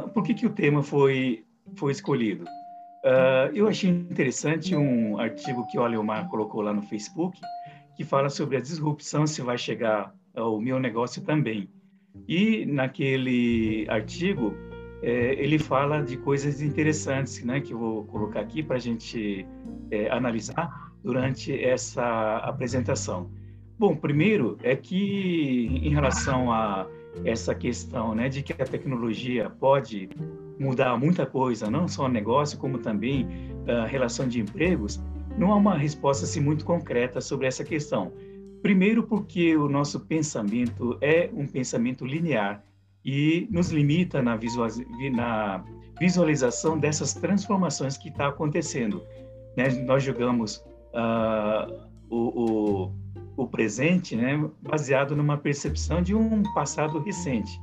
por que, que o tema foi, foi escolhido? Uh, eu achei interessante um artigo que o Aleomar colocou lá no Facebook, que fala sobre a disrupção se vai chegar ao meu negócio também. E naquele artigo, é, ele fala de coisas interessantes, né, que eu vou colocar aqui para a gente é, analisar durante essa apresentação. Bom, primeiro é que em relação a essa questão, né, de que a tecnologia pode mudar muita coisa, não só o negócio, como também a relação de empregos, não há uma resposta assim, muito concreta sobre essa questão. Primeiro, porque o nosso pensamento é um pensamento linear e nos limita na, visualização dessas transformações que está acontecendo. Né? Nós julgamos uh, o, o, o, presente né, baseado numa percepção de um passado recente.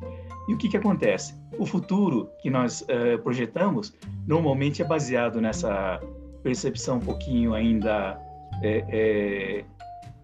E o que, que acontece? O futuro que nós uh, projetamos normalmente é baseado nessa percepção um pouquinho ainda é, é,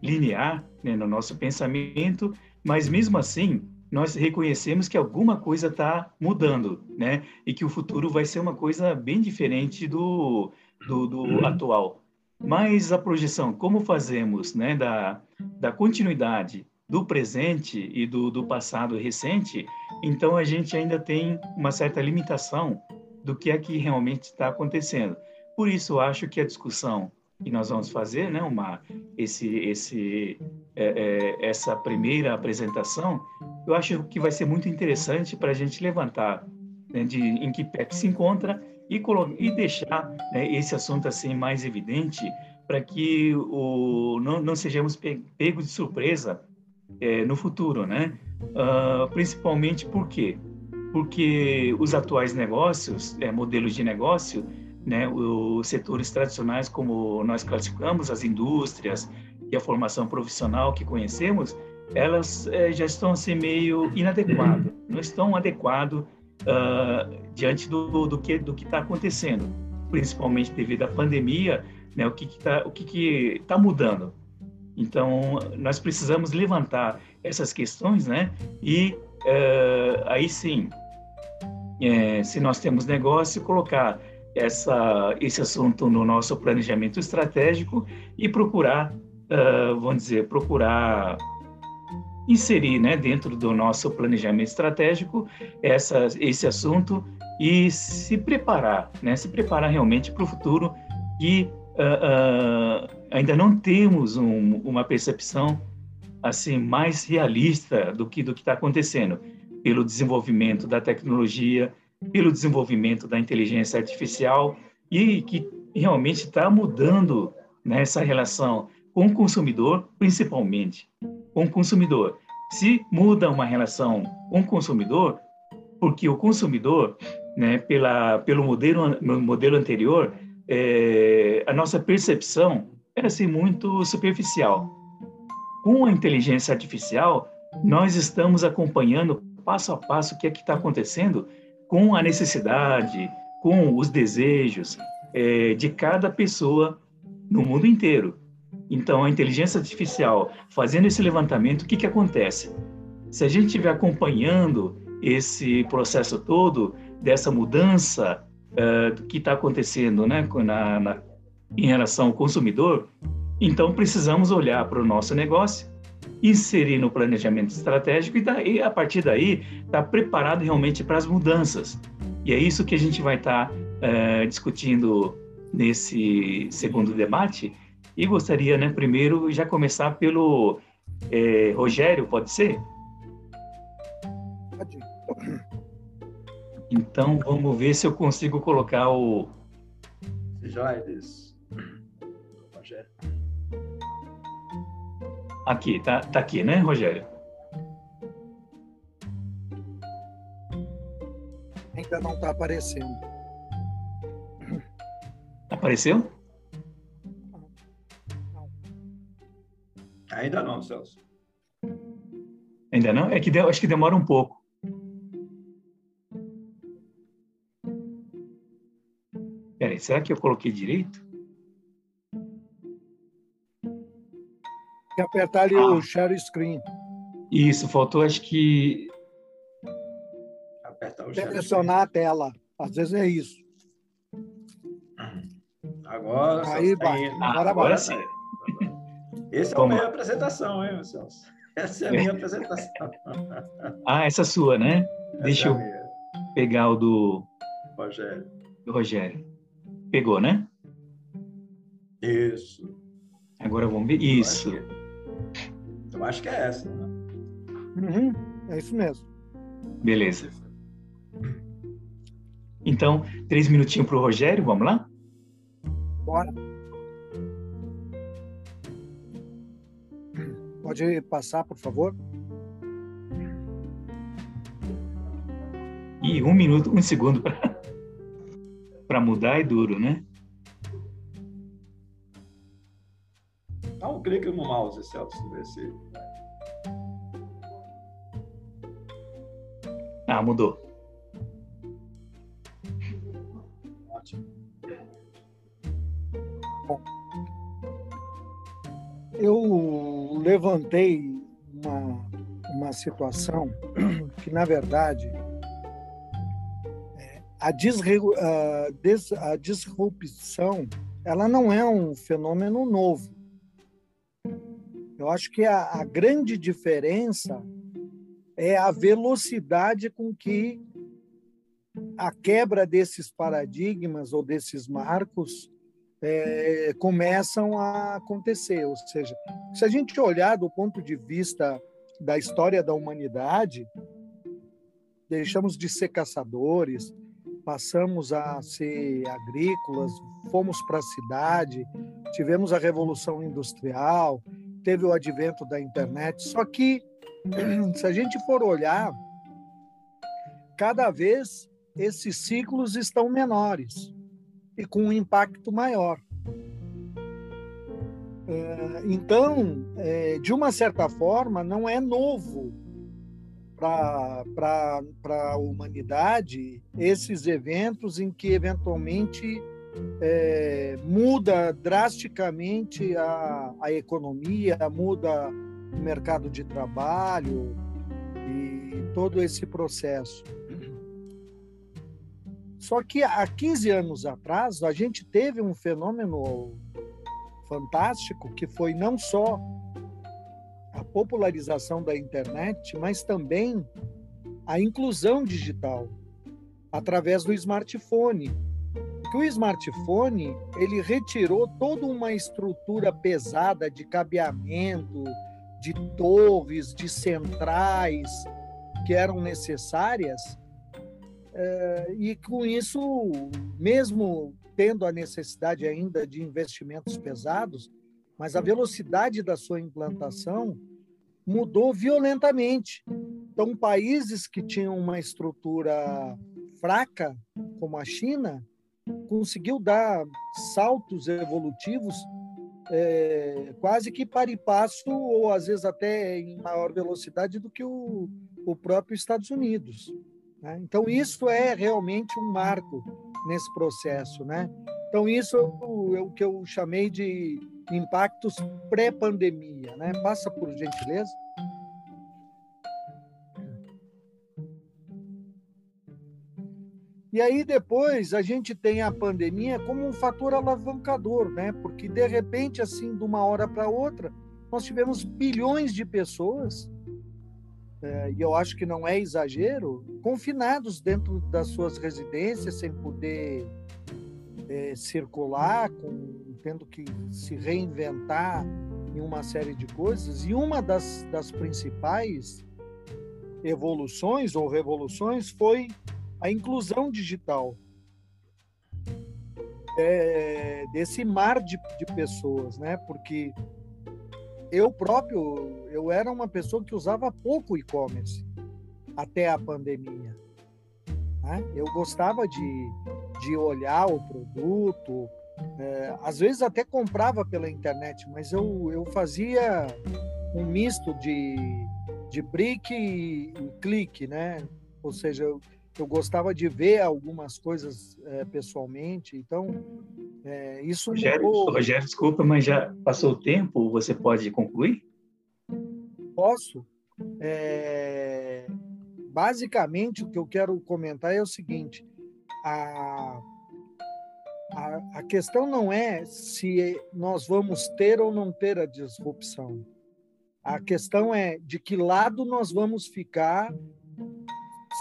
linear né, no nosso pensamento, mas mesmo assim nós reconhecemos que alguma coisa está mudando, né? E que o futuro vai ser uma coisa bem diferente do, do, do uhum. atual. Mas a projeção, como fazemos, né, da, da continuidade do presente e do, do passado recente, então a gente ainda tem uma certa limitação do que é que realmente está acontecendo. Por isso, acho que a discussão que nós vamos fazer, né, uma, esse, esse, é, é, essa primeira apresentação, eu acho que vai ser muito interessante para a gente levantar né, de em que pé que se encontra e, e deixar né, esse assunto assim mais evidente para que o, não, não sejamos pegos de surpresa é, no futuro, né? Uh, principalmente por quê? Porque os atuais negócios, é, modelos de negócio, né, os setores tradicionais, como nós classificamos, as indústrias e a formação profissional que conhecemos, elas é, já estão assim meio inadequadas, não estão adequados uh, diante do, do que do que está acontecendo, principalmente devido à pandemia, né, o que está o que está mudando. Então nós precisamos levantar essas questões, né, e uh, aí sim, é, se nós temos negócio, colocar essa, esse assunto no nosso planejamento estratégico e procurar, uh, vamos dizer, procurar inserir né, dentro do nosso planejamento estratégico essa, esse assunto e se preparar, né, se preparar realmente para o futuro e uh, uh, ainda não temos um, uma percepção assim mais realista do que do que está acontecendo pelo desenvolvimento da tecnologia, pelo desenvolvimento da inteligência artificial e que realmente está mudando nessa né, relação com o consumidor, principalmente o consumidor. Se muda uma relação o consumidor, porque o consumidor, né, pela, pelo modelo, modelo anterior, é, a nossa percepção era assim, muito superficial. Com a inteligência artificial, nós estamos acompanhando passo a passo o que é que está acontecendo com a necessidade, com os desejos é, de cada pessoa no mundo inteiro. Então, a inteligência artificial fazendo esse levantamento, o que, que acontece? Se a gente estiver acompanhando esse processo todo dessa mudança uh, que está acontecendo né, na, na, em relação ao consumidor, então precisamos olhar para o nosso negócio inserir no planejamento estratégico e daí, a partir daí, estar tá preparado realmente para as mudanças. E é isso que a gente vai estar tá, é, discutindo nesse segundo debate. E gostaria, né, primeiro, já começar pelo é, Rogério, pode ser? Pode. Então, vamos ver se eu consigo colocar o... Jaires. Rogério. Aqui, tá, tá aqui, né, Rogério? Ainda não está aparecendo. Apareceu? Ainda não, Celso. Ainda não? É que de, acho que demora um pouco. Peraí, será que eu coloquei direito? que apertar ali ah. o share screen. Isso, faltou acho que. Apertar o Selecionar a tela. Às vezes é isso. Agora, Aí vai. Agora, Agora vai. sim. Esse é a minha apresentação, hein, Celso? Essa é a minha apresentação. Ah, essa é sua, né? Deixa Essa é eu minha. pegar o do, Rogério. do Rogério. Pegou, né? Isso. Agora vamos ver. Eu Isso. acho que- Eu acho que é essa. Né? Uhum, é isso mesmo. Beleza. Então, três minutinhos para o Rogério, vamos lá? Bora. Pode passar, por favor? E um minuto, um segundo para mudar é duro, né? Dá um clique no mouse, Celso, ver se. Ah, mudou. Ótimo. Eu levantei uma, uma situação que, na verdade, é, a, a, des, a disrupção ela não é um fenômeno novo. Eu acho que a, a grande diferença é a velocidade com que a quebra desses paradigmas ou desses marcos é, começam a acontecer. Ou seja, se a gente olhar do ponto de vista da história da humanidade, deixamos de ser caçadores, passamos a ser agrícolas, fomos para a cidade, tivemos a revolução industrial, teve o advento da internet. Só que se a gente for olhar, cada vez esses ciclos estão menores e com um impacto maior. Então, de uma certa forma, não é novo para a humanidade esses eventos em que, eventualmente, é, muda drasticamente a, a economia, muda o mercado de trabalho e todo esse processo. Só que há 15 anos atrás, a gente teve um fenômeno fantástico que foi não só a popularização da internet, mas também a inclusão digital através do smartphone. Porque o smartphone, ele retirou toda uma estrutura pesada de cabeamento, de torres, de centrais que eram necessárias e com isso, mesmo tendo a necessidade ainda de investimentos pesados, mas a velocidade da sua implantação mudou violentamente. Então, países que tinham uma estrutura fraca, como a China, conseguiu dar saltos evolutivos é, quase que para e passo, ou às vezes até em maior velocidade do que o, o próprio Estados Unidos. Né? Então, isso é realmente um marco nesse processo. Né? Então, isso é o que eu chamei de impactos pré-pandemia. Né? Passa por gentileza. E aí depois a gente tem a pandemia como um fator alavancador, né? Porque de repente, assim, de uma hora para outra, nós tivemos bilhões de pessoas é, e eu acho que não é exagero, confinados dentro das suas residências, sem poder é, circular, com, tendo que se reinventar em uma série de coisas. E uma das, das principais evoluções ou revoluções foi a inclusão digital. É, desse mar de, de pessoas, né? Porque eu próprio, eu era uma pessoa que usava pouco e-commerce até a pandemia. Né? Eu gostava de, de olhar o produto, é, às vezes até comprava pela internet, mas eu, eu fazia um misto de, de brick e, clique, né? Ou seja, eu, eu gostava de ver algumas coisas é, pessoalmente, então é, isso Rogério, mudou. Rogério, desculpa, mas já passou o tempo, você pode concluir? Posso? É, basicamente, o que eu quero comentar é o seguinte: a, a, a questão não é se nós vamos ter ou não ter a disrupção. A questão é de que lado nós vamos ficar,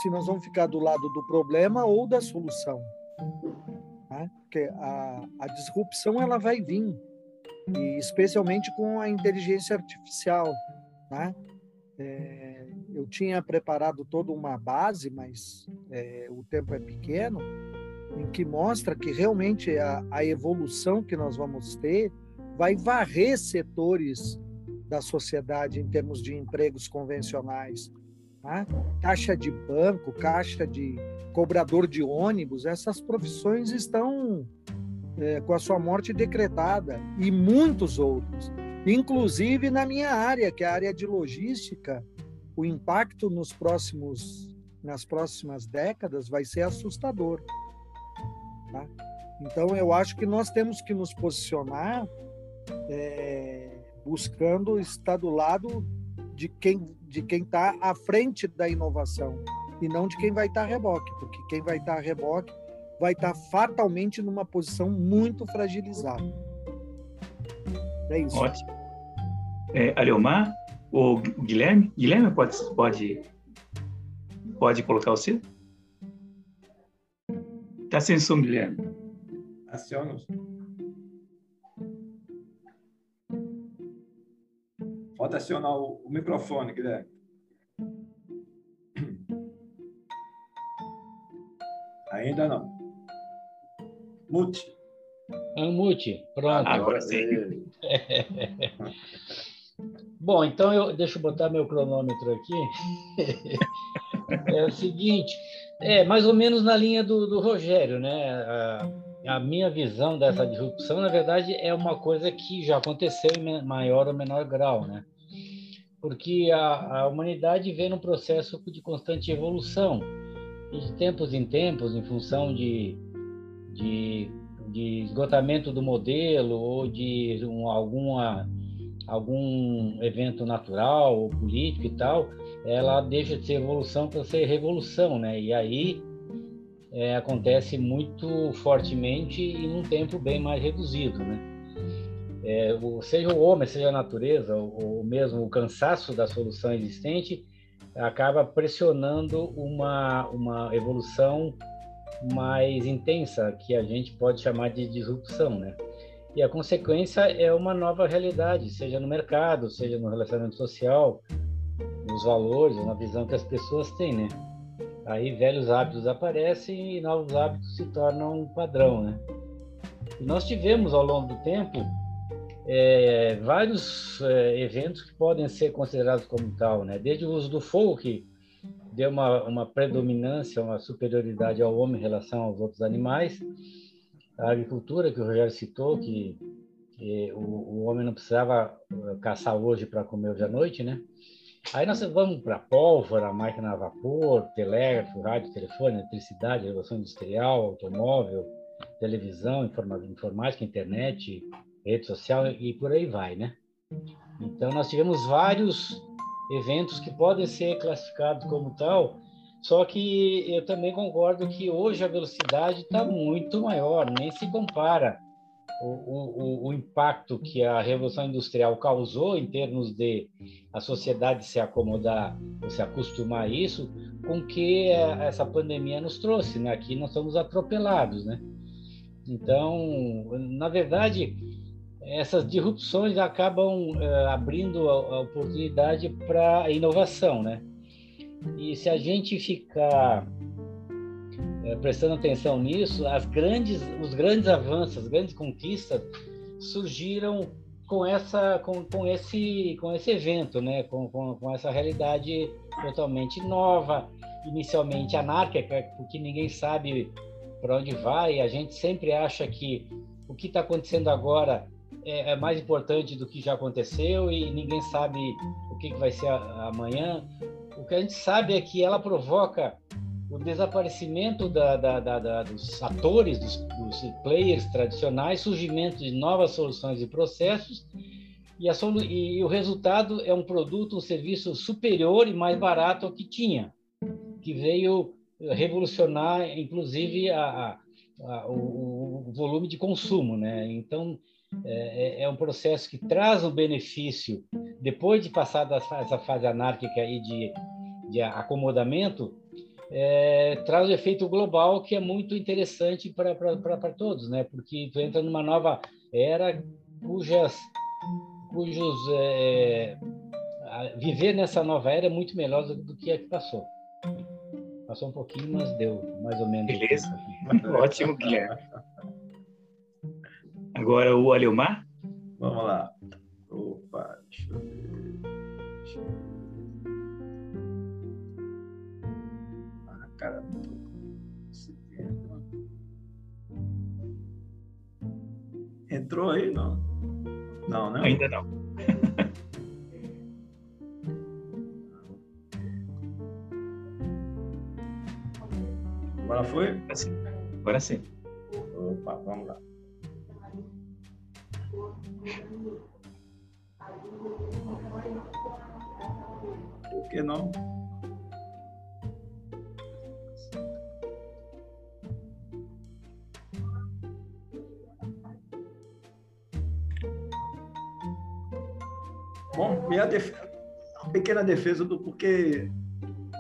se nós vamos ficar do lado do problema ou da solução. Né? Porque a, a disrupção ela vai vir, e especialmente com a inteligência artificial. Né? É, eu tinha preparado toda uma base, mas é, o tempo é pequeno, em que mostra que realmente a, a evolução que nós vamos ter vai varrer setores da sociedade em termos de empregos convencionais. Tá? Caixa de banco, caixa de cobrador de ônibus, essas profissões estão é, com a sua morte decretada e muitos outros. Inclusive na minha área, que é a área de logística, o impacto nos próximos, nas próximas décadas vai ser assustador. Tá? Então, eu acho que nós temos que nos posicionar é, buscando estar do lado de quem de quem está à frente da inovação e não de quem vai estar tá a reboque, porque quem vai estar tá a reboque vai estar tá fatalmente numa posição muito fragilizada. É isso. Ótimo. É, Aleomar, o Guilherme, Guilherme pode pode pode colocar o seu? Está sem som, Guilherme. Aciona. Pode acionar o, o microfone, Guilherme. Ainda não. Mute. Ah, mute. Pronto. Agora sim. Bom, então eu deixa eu botar meu cronômetro aqui. é o seguinte, é mais ou menos na linha do, do Rogério, né? A, a, minha visão dessa disrupção, na verdade, é uma coisa que já aconteceu em maior ou menor grau, né? Porque a, a humanidade vem num processo de constante evolução e de tempos em tempos, em função de, de, de esgotamento do modelo ou de um, alguma, algum evento natural ou político e tal, ela deixa de ser evolução para ser revolução, né? E aí é, acontece muito fortemente e num tempo bem mais reduzido, né? É, seja o homem, seja a natureza, ou, ou mesmo o cansaço da solução existente, acaba pressionando uma, uma evolução mais intensa, que a gente pode chamar de disrupção, né? E a consequência é uma nova realidade, seja no mercado, seja no relacionamento social, nos valores, na visão que as pessoas têm, né? Aí velhos hábitos aparecem e novos hábitos se tornam um padrão, né? E nós tivemos ao longo do tempo é, vários é, eventos que podem ser considerados como tal, né? Desde o uso do fogo, que deu uma, uma predominância, uma superioridade ao homem em relação aos outros animais, a agricultura, que o Rogério citou, que, o, o, homem não precisava eh, caçar hoje para comer hoje à noite, né? Aí nós vamos para pólvora, máquina a vapor, telégrafo, rádio, telefone, eletricidade, revolução industrial, automóvel, televisão, informática, internet, rede social e por aí vai, né? Então nós tivemos vários eventos que podem ser classificados como tal, só que eu também concordo que hoje a velocidade está muito maior, nem se compara o, o, o, impacto que a Revolução Industrial causou em termos de a sociedade se acomodar ou se acostumar a isso com que essa pandemia nos trouxe. Né? Aqui nós somos atropelados. Né? Então, na verdade, essas disrupções acabam uh, abrindo a, a oportunidade para inovação, né? E se a gente ficar uh, prestando atenção nisso, as grandes, os grandes avanços, as grandes conquistas surgiram com essa, com, com esse, com esse evento, né? Com, com, com essa realidade totalmente nova, inicialmente anárquica, porque ninguém sabe para onde vai. A gente sempre acha que o que está acontecendo agora é, é, mais importante do que já aconteceu e ninguém sabe o que, que vai ser a, amanhã. O que a gente sabe é que ela provoca o desaparecimento da, da, da, dos atores, dos, dos, players tradicionais, surgimento de novas soluções e processos, e, a, e, o resultado é um produto, um serviço superior e mais barato ao que tinha. que veio revolucionar, inclusive, a, a, o, o, volume de consumo. Né? Então, é, é, é um processo que traz um benefício, depois de passar dessa fase anárquica aí de, de acomodamento, é, traz o um efeito global que é muito interessante para todos, né? Porque tu entra numa nova era cujas, cujos é, viver nessa nova era é muito melhor do, do que a que passou. Passou um pouquinho, mas deu mais ou menos. Beleza. Ótimo, Guilherme. Agora o Aleomar? Vamos lá. Opa, deixa eu ver. Deixa eu ver. Ah, cara, Entrou aí, não? Não, né? Ainda não. Agora foi? Agora sim. Agora sim. Opa, vamos lá. Por que não? Bom, minha def... uma pequena defesa do porquê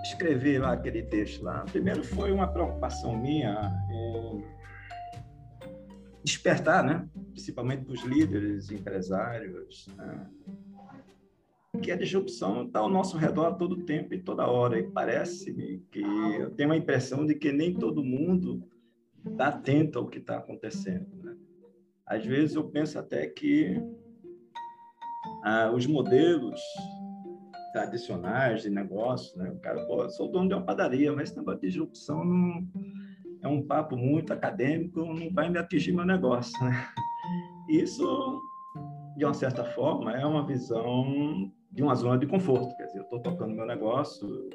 escrevi lá aquele texto lá. Primeiro foi uma preocupação minha em despertar, né? Principalmente para os líderes, empresários, né? que a disrupção está ao nosso redor todo tempo e toda hora. E parece-me que eu tenho a impressão de que nem todo mundo está atento ao que está acontecendo. Né? Às vezes eu penso até que ah, os modelos tradicionais de negócio, né? O cara, pô, sou dono de uma padaria, mas esse negócio de disrupção não é um papo muito acadêmico, não vai me atingir meu negócio, né? Isso, de uma certa forma, é uma visão de uma zona de conforto. Quer dizer, eu estou tocando meu negócio,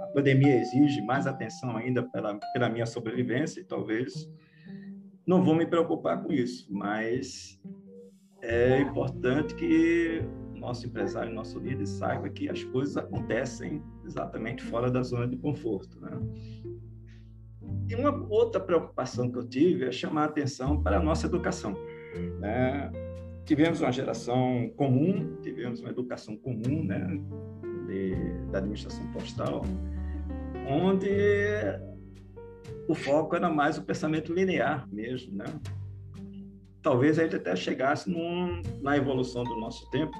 a pandemia exige mais atenção ainda pela, pela minha sobrevivência e talvez não vou me preocupar com isso, mas é importante que nosso empresário, nosso líder saiba que as coisas acontecem exatamente fora da zona de conforto. Né? E uma outra preocupação que eu tive é chamar a atenção para a nossa educação. Né? Tivemos uma geração comum, tivemos uma educação comum né? De, da administração postal, onde o foco era mais o pensamento linear mesmo, né? Talvez a gente até chegasse num, na evolução do nosso tempo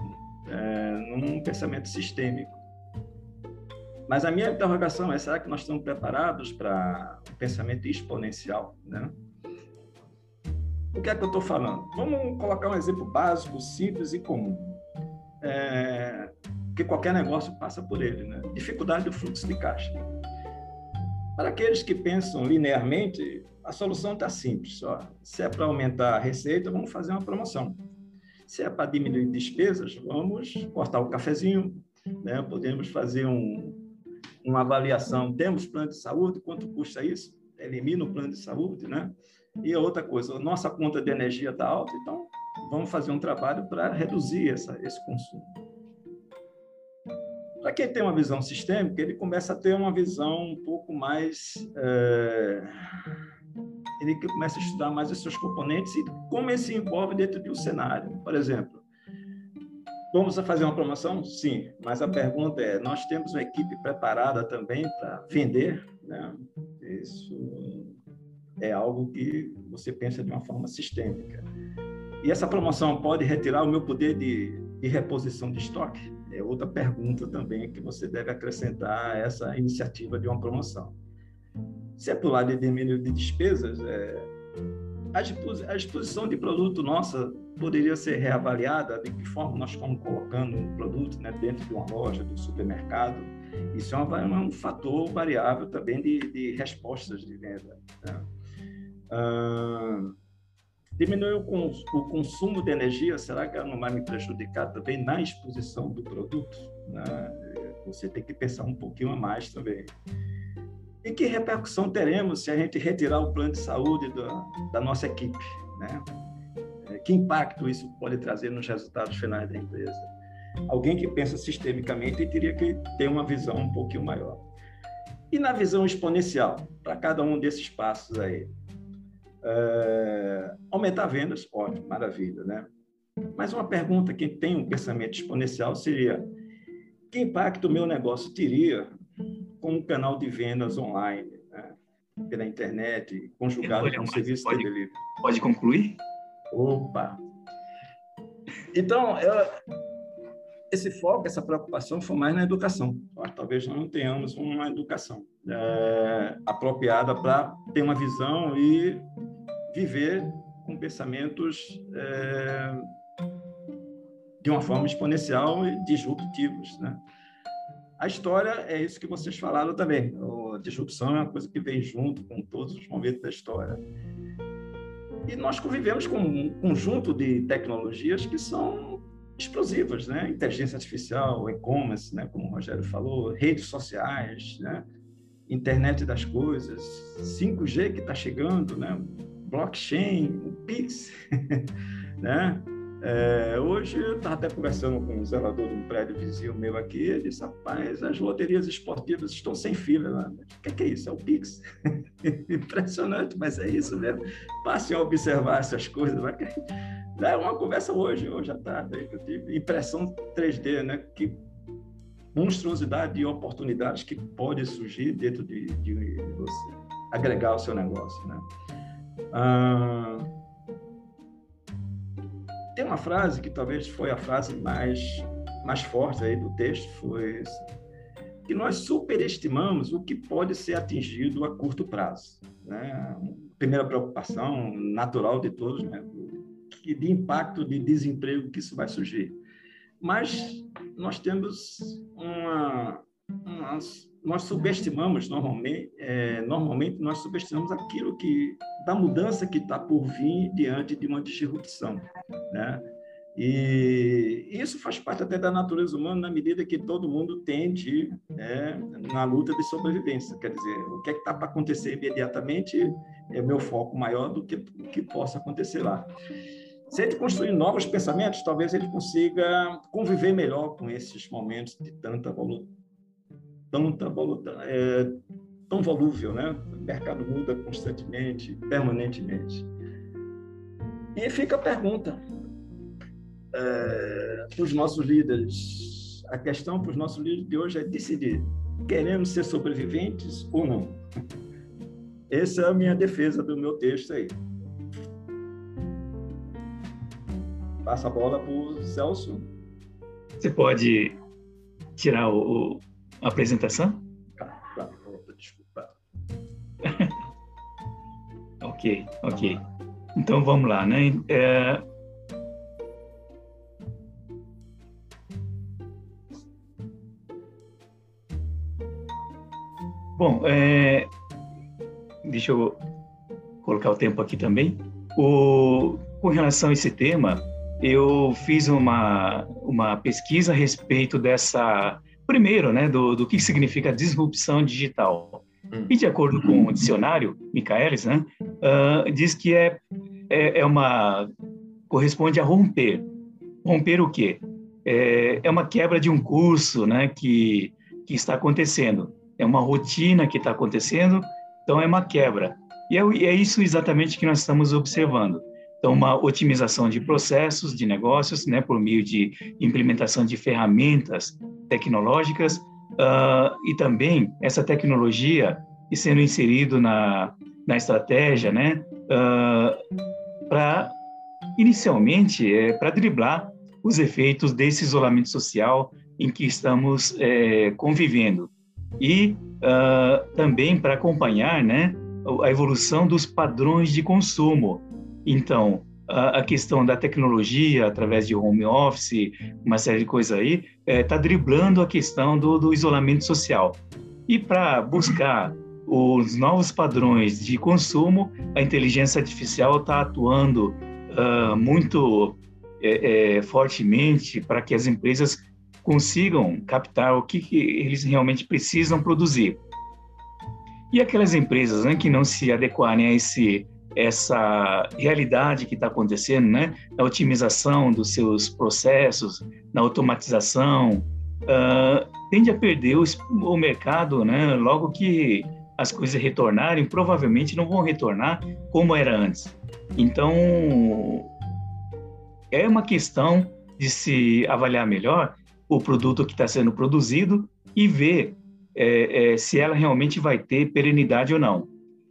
é, num pensamento sistêmico. Mas a minha interrogação é: será que nós estamos preparados para o pensamento exponencial? Né? O que é que eu estou falando? Vamos colocar um exemplo básico, simples e comum. É, que qualquer negócio passa por ele, né? Dificuldade do fluxo de caixa. Para aqueles que pensam linearmente, a solução está simples. Ó. Se é para aumentar a receita, vamos fazer uma promoção. Se é para diminuir despesas, vamos cortar o cafezinho, né? podemos fazer um, uma avaliação. Temos plano de saúde, quanto custa isso? Elimina o plano de saúde, né? E outra coisa, nossa conta de energia está alta, então vamos fazer um trabalho para reduzir essa, esse consumo. Para quem tem uma visão sistêmica, ele começa a ter uma visão um pouco mais é ele começa a estudar mais os seus componentes e como ele se envolve dentro de um cenário. Por exemplo, vamos fazer uma promoção? Sim, mas a pergunta é: nós temos uma equipe preparada também para vender? Né? Isso é algo que você pensa de uma forma sistêmica. E essa promoção pode retirar o meu poder de, de reposição de estoque? É outra pergunta também que você deve acrescentar a essa iniciativa de uma promoção. Se é o lado de diminuir de despesas, é, a exposição de produto nossa poderia ser reavaliada de que forma nós estamos colocando um produto né, dentro de uma loja, do supermercado. Isso é um, um fator variável também de, de respostas de venda. Né? Ah, diminuir o, cons, o, consumo de energia, será que não vai me prejudicar também na exposição do produto? Né? Você tem que pensar um pouquinho a mais também. E que repercussão teremos se a gente retirar o plano de saúde da, da nossa equipe? Né? É, que impacto isso pode trazer nos resultados finais da empresa? Alguém que pensa sistemicamente teria que ter uma visão um pouquinho maior. E na visão exponencial, para cada um desses passos aí? É, aumentar vendas, ótimo, maravilha, né? Mas uma pergunta que tem um pensamento exponencial seria: que impacto o meu negócio teria com um canal de vendas online, né? pela internet, conjugado com o serviço pode, de delivery? Pode concluir? Opa! Então, eu, esse foco, essa preocupação foi mais na educação. Talvez não tenhamos uma educação é, apropriada para ter uma visão e viver com pensamentos é, de uma forma exponencial e disruptivos, né? A história é isso que vocês falaram também. A disrupção é uma coisa que vem junto com todos os momentos da história. E nós convivemos com um conjunto de tecnologias que são explosivas, né? Inteligência artificial, e-commerce, né? Como o Rogério falou, redes sociais, né? Internet das coisas, 5G que está chegando, né? Blockchain, o Pix, né? É, hoje eu estava até conversando com um zelador de um prédio vizinho meu aqui, ele disse, rapaz, as loterias esportivas estão sem fila. Né? O que é, que é isso? É o Pix. Impressionante, mas é isso mesmo. Passe a observar essas coisas. É uma conversa hoje, hoje à tarde, eu tive. Impressão 3D, né? Que monstruosidade de oportunidades que pode surgir dentro de, de você agregar ao seu negócio, né? Ah, tem uma frase que talvez foi a frase mais, mais forte aí do texto, foi que nós superestimamos o que pode ser atingido a curto prazo. Né? Primeira preocupação natural de todos, né? de impacto de desemprego que isso vai surgir. Mas nós temos uma, uma nós subestimamos normalmente, é, normalmente nós subestimamos aquilo que da mudança que está por vir diante de uma disrupção, né? E isso faz parte até da natureza humana na medida que todo mundo tende é, na luta de sobrevivência. Quer dizer, o que é está para acontecer imediatamente é meu foco maior do que o que possa acontecer lá. Se ele construir novos pensamentos, talvez ele consiga conviver melhor com esses momentos de tanta tão, é, tão volúvel, né? O mercado muda constantemente, permanentemente. E fica a pergunta é, para os nossos líderes. A questão para os nossos líderes de hoje é decidir: queremos ser sobreviventes ou não? Essa é a minha defesa do meu texto aí. Passa a bola para o Celso. Você pode tirar o, apresentação? Tá, tá, desculpa. ok, ok. Então vamos lá, né? É... Bom, é... deixa eu colocar o tempo aqui também. O... Com relação a esse tema, eu fiz uma, uma pesquisa a respeito dessa primeiro, né, do, do que significa disrupção digital. Hum. E de acordo com o dicionário, Michaelis, né, uh, diz que é, é, é, uma corresponde a romper. Romper o quê? É, é uma quebra de um curso, né, que que está acontecendo. É uma rotina que está acontecendo, então é uma quebra. E é, é isso exatamente que nós estamos observando. Então, uma otimização de processos, de negócios, né, por meio de implementação de ferramentas tecnológicas uh, e também essa tecnologia sendo inserido na, na estratégia, né, uh, para inicialmente é, para driblar os efeitos desse isolamento social em que estamos é, convivendo. E uh, também para acompanhar, né, a evolução dos padrões de consumo então, a, questão da tecnologia, através de home office, uma série de coisas aí, está é, tá driblando a questão do, do isolamento social. E para buscar os novos padrões de consumo, a inteligência artificial está atuando uh, muito é, é, fortemente para que as empresas consigam captar o que, que, eles realmente precisam produzir. E aquelas empresas né, que não se adequarem a esse essa realidade que está acontecendo, né? Na otimização dos seus processos, na automatização, uh, tende a perder o, o mercado, né? Logo que as coisas retornarem, provavelmente não vão retornar como era antes. Então, é uma questão de se avaliar melhor o produto que está sendo produzido e ver é, é, se ela realmente vai ter perenidade ou não.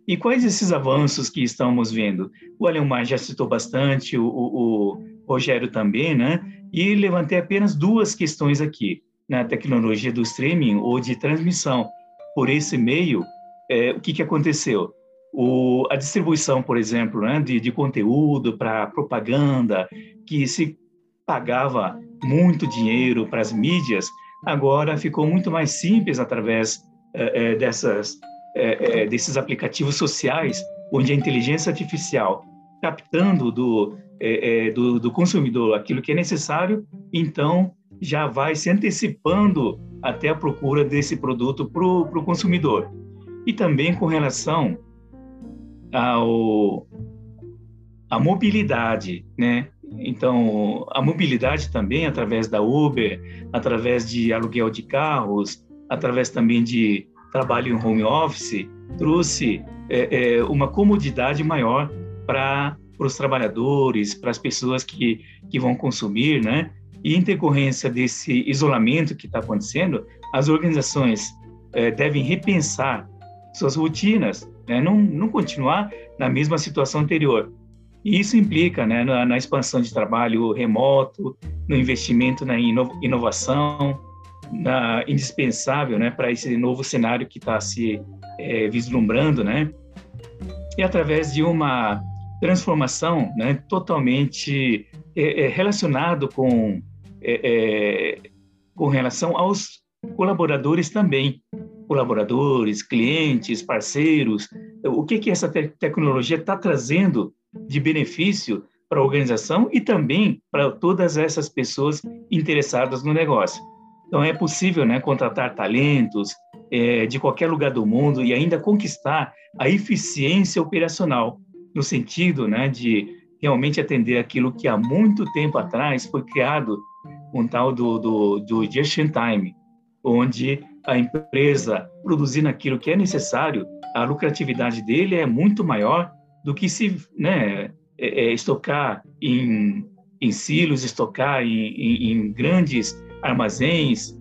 E quais esses avanços que estamos vendo? O Alemar já citou bastante, o, o, o Rogério também, né? E levantei apenas duas questões aqui na tecnologia do streaming ou de transmissão por esse meio. É, o que, que aconteceu? O, a distribuição, por exemplo, né, de, de conteúdo para propaganda, que se pagava muito dinheiro para as mídias, agora ficou muito mais simples através é, é, dessas, é, é desses aplicativos sociais, onde a inteligência artificial captando do, é, é, do, do, consumidor aquilo que é necessário, então já vai se antecipando até a procura desse produto para o consumidor. E também com relação ao a mobilidade, né? Então, a mobilidade também através da Uber, através de aluguel de carros, através também de trabalho em home office, trouxe é, é, uma comodidade maior para os trabalhadores, para as pessoas que, que vão consumir, né? E em decorrência desse isolamento que está acontecendo, as organizações é, devem repensar suas rotinas, né? não, não continuar na mesma situação anterior. E isso implica né, na, na, expansão de trabalho remoto, no investimento na ino, inovação, na, indispensável né, para esse novo cenário que está se é, vislumbrando, né? E através de uma transformação né, totalmente é, é, relacionado com, é, é com relação aos colaboradores também, colaboradores, clientes, parceiros, o que que essa te tecnologia está trazendo de benefício para a organização e também para todas essas pessoas interessadas no negócio. Então é possível, né, contratar talentos é, de qualquer lugar do mundo e ainda conquistar a eficiência operacional no sentido né, de realmente atender aquilo que há muito tempo atrás foi criado um tal do, do, do just in time, onde a empresa produzindo aquilo que é necessário, a lucratividade dele é muito maior do que se né, é, é, estocar em, em silos, estocar em, em, em, grandes armazéns,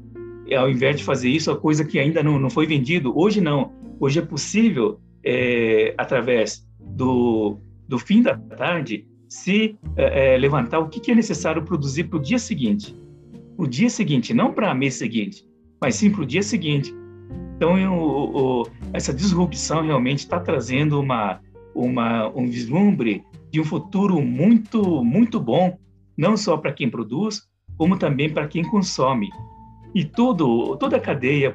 ao invés de fazer isso, a coisa que ainda não, não foi vendido. Hoje não. Hoje é possível, é, através do, do fim da tarde, se é, é levantar o que, que é necessário produzir para o dia seguinte. O dia seguinte, não para a mês seguinte, mas sim para o dia seguinte. Então, eu, essa disrupção realmente está trazendo uma, uma, um vislumbre de um futuro muito, muito bom, não só para quem produz, como também para quem consome. E tudo, toda a cadeia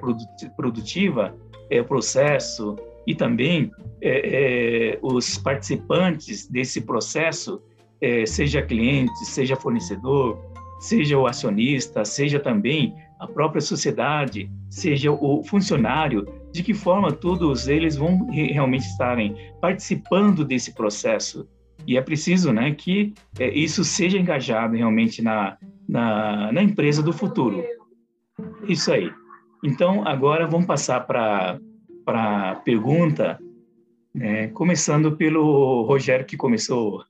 produtiva, é, o processo, e também é, é, os participantes desse processo, é, seja cliente, seja fornecedor, seja o acionista, seja também a própria sociedade, seja o funcionário, de que forma todos eles vão realmente estarem participando desse processo. E é preciso né, que é, isso seja engajado realmente na, na, na empresa do futuro. Isso aí. Então, agora vamos passar para a pergunta, né, começando pelo Rogério, que começou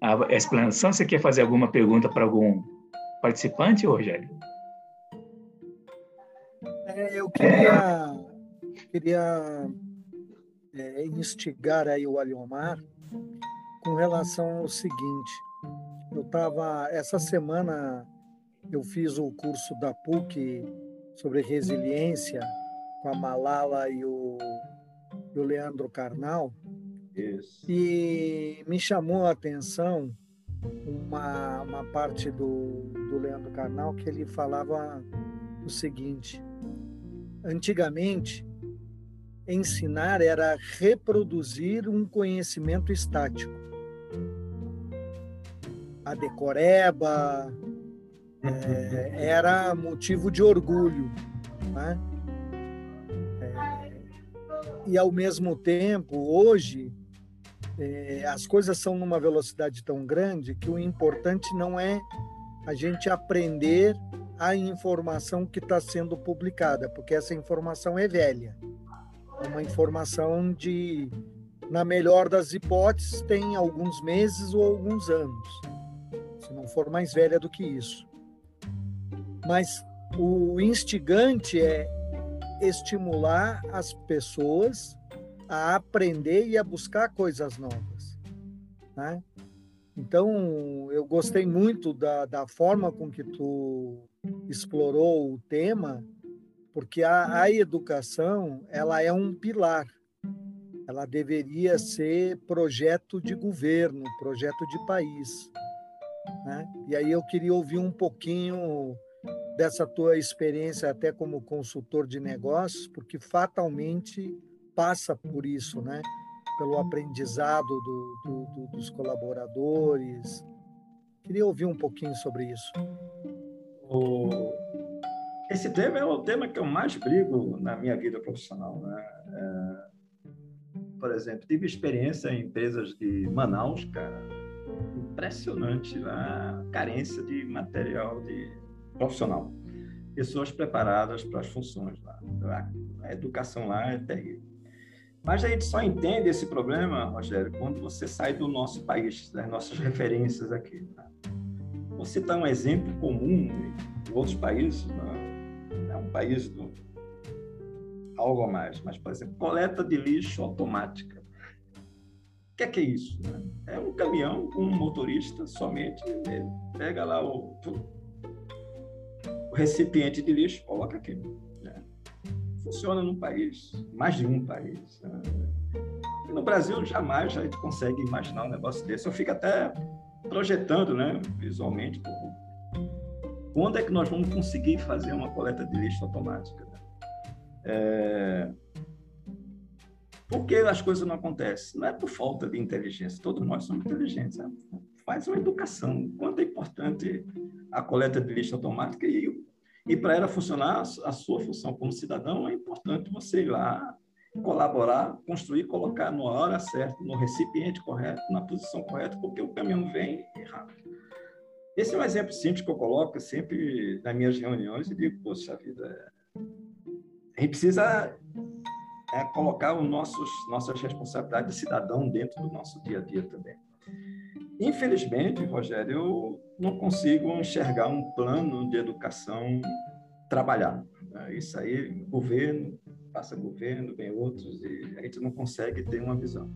a explanação. Você quer fazer alguma pergunta para algum participante, Rogério? É, eu queria, queria é, instigar aí o Aliomar com relação ao seguinte. Eu estava, essa semana, eu fiz o curso da PUC sobre resiliência com a Malala e o, e o Leandro Carnal. Isso. E me chamou a atenção uma, uma parte do, do Leandro Carnal que ele falava o seguinte: antigamente, ensinar era reproduzir um conhecimento estático. A decoreba é, era motivo de orgulho. Né? e ao mesmo tempo, hoje, é, as coisas são numa velocidade tão grande que o importante não é a gente aprender a informação que está sendo publicada, porque essa informação é velha. É uma informação de, na melhor das hipóteses, tem alguns meses ou alguns anos, se não for mais velha do que isso. Mas o instigante é estimular as pessoas a aprender e a buscar coisas novas. Né? Então, eu gostei muito da, da forma com que tu explorou o tema, porque a, a educação ela é um pilar. Ela deveria ser projeto de governo, projeto de país. Né? E aí eu queria ouvir um pouquinho dessa tua experiência até como consultor de negócios, porque fatalmente passa por isso, né? Pelo aprendizado do, do, do, dos colaboradores. Queria ouvir um pouquinho sobre isso. O... Esse tema é o tema que eu mais brigo na minha vida profissional. Né? É... Por exemplo, tive experiência em empresas de Manaus, cara, impressionante lá, carência de material de profissional, pessoas preparadas para as funções lá. A educação lá é terrível. Mas a gente só entende esse problema, Rogério, quando você sai do nosso país, das nossas referências aqui. Tá? Vou citar um exemplo comum em outros países, né? é um país do algo a mais, mas, por exemplo, coleta de lixo automática. Que é, que é isso? Né? É um caminhão com um motorista somente, ele pega lá o, o recipiente de lixo, coloca aqui. Né? Funciona num país, mais de um país. Né? no Brasil, jamais a gente consegue imaginar um negócio desse. Eu fico até projetando, né, visualmente, quando é que nós vamos conseguir fazer uma coleta de lixo automática? Né? É... Por que as coisas não acontecem? Não é por falta de inteligência, todos nós somos inteligentes. Né? Faz uma educação. Quanto é importante a coleta de lixo automática e, e para ela funcionar, a sua função como cidadão, é importante você ir lá colaborar, construir, colocar na hora certa, no recipiente correto, na posição correta, porque o caminhão vem errado. Esse é um exemplo simples que eu coloco sempre nas minhas reuniões e digo, poxa vida, a gente precisa é, colocar os nossos, nossas responsabilidades de cidadão dentro do nosso dia a dia também. Infelizmente, Rogério, eu não consigo enxergar um plano de educação trabalhado. Isso aí, governo, passa governo, vem outros, e a gente não consegue ter uma visão.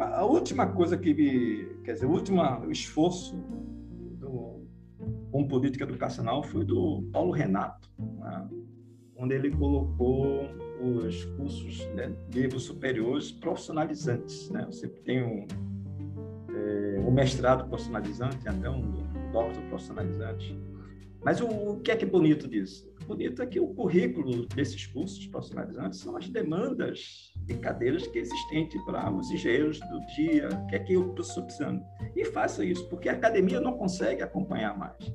A última coisa que me, quer dizer, o último esforço do, com política educacional foi do Paulo Renato, né? Onde ele colocou os cursos né, nível superiores profissionalizantes. Né? Você tem um, é, mestrado profissionalizante, até um doctor profissionalizante. Mas o, o que é que é bonito disso? bonito é que o currículo desses cursos profissionalizantes são as demandas de cadeiras que existem para os engenheiros do dia, o que é que eu estou precisando. E faça isso, porque a academia não consegue acompanhar mais.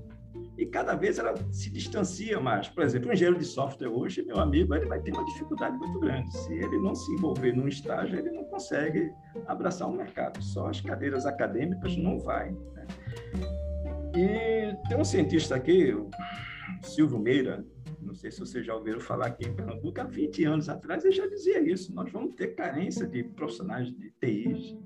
E cada vez ela se distancia mais. Por exemplo, o engenheiro de software hoje, meu amigo, ele vai ter uma dificuldade muito grande. Se ele não se envolver num estágio, ele não consegue abraçar o mercado. Só as cadeiras acadêmicas não vai. Né? E tem um cientista aqui, o Silvio Meira, não sei se vocês já ouviram falar aqui em Pernambuco, há 20 anos atrás ele já dizia isso, nós vamos ter carência de profissionais de né?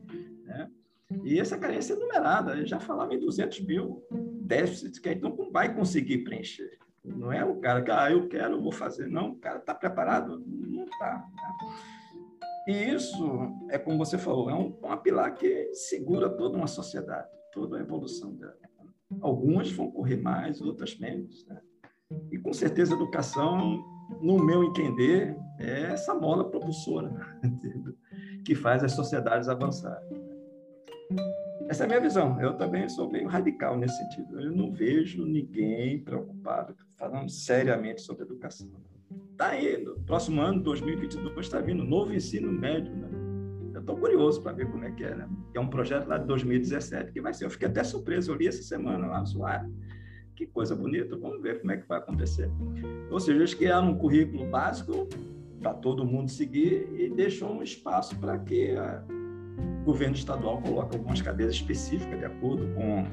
E essa carência é numerada, ele já falava em 200 mil déficits que a gente não vai conseguir preencher. Não é o cara que, ah, eu quero, vou fazer. Não, o cara está preparado? Não está. Né? E isso, é como você falou, é um, uma pilar que segura toda uma sociedade, toda a evolução dela. Algumas vão correr mais, outras menos. Né? E com certeza a educação, no meu entender, é essa mola propulsora que faz as sociedades avançarem. Essa é a minha visão. Eu também sou meio radical nesse sentido. Eu não vejo ninguém preocupado falando seriamente sobre educação. Está no próximo ano, 2022, está vindo novo ensino médio. Né? Eu estou curioso para ver como é que é. Né? É um projeto lá de 2017 que vai ser. Eu fiquei até surpreso. Eu li essa semana lá, usuário que coisa bonita, vamos ver como é que vai acontecer. Ou seja, eles criaram um currículo básico para todo mundo seguir e deixam um espaço para que o governo estadual coloque algumas cadeiras específicas de acordo com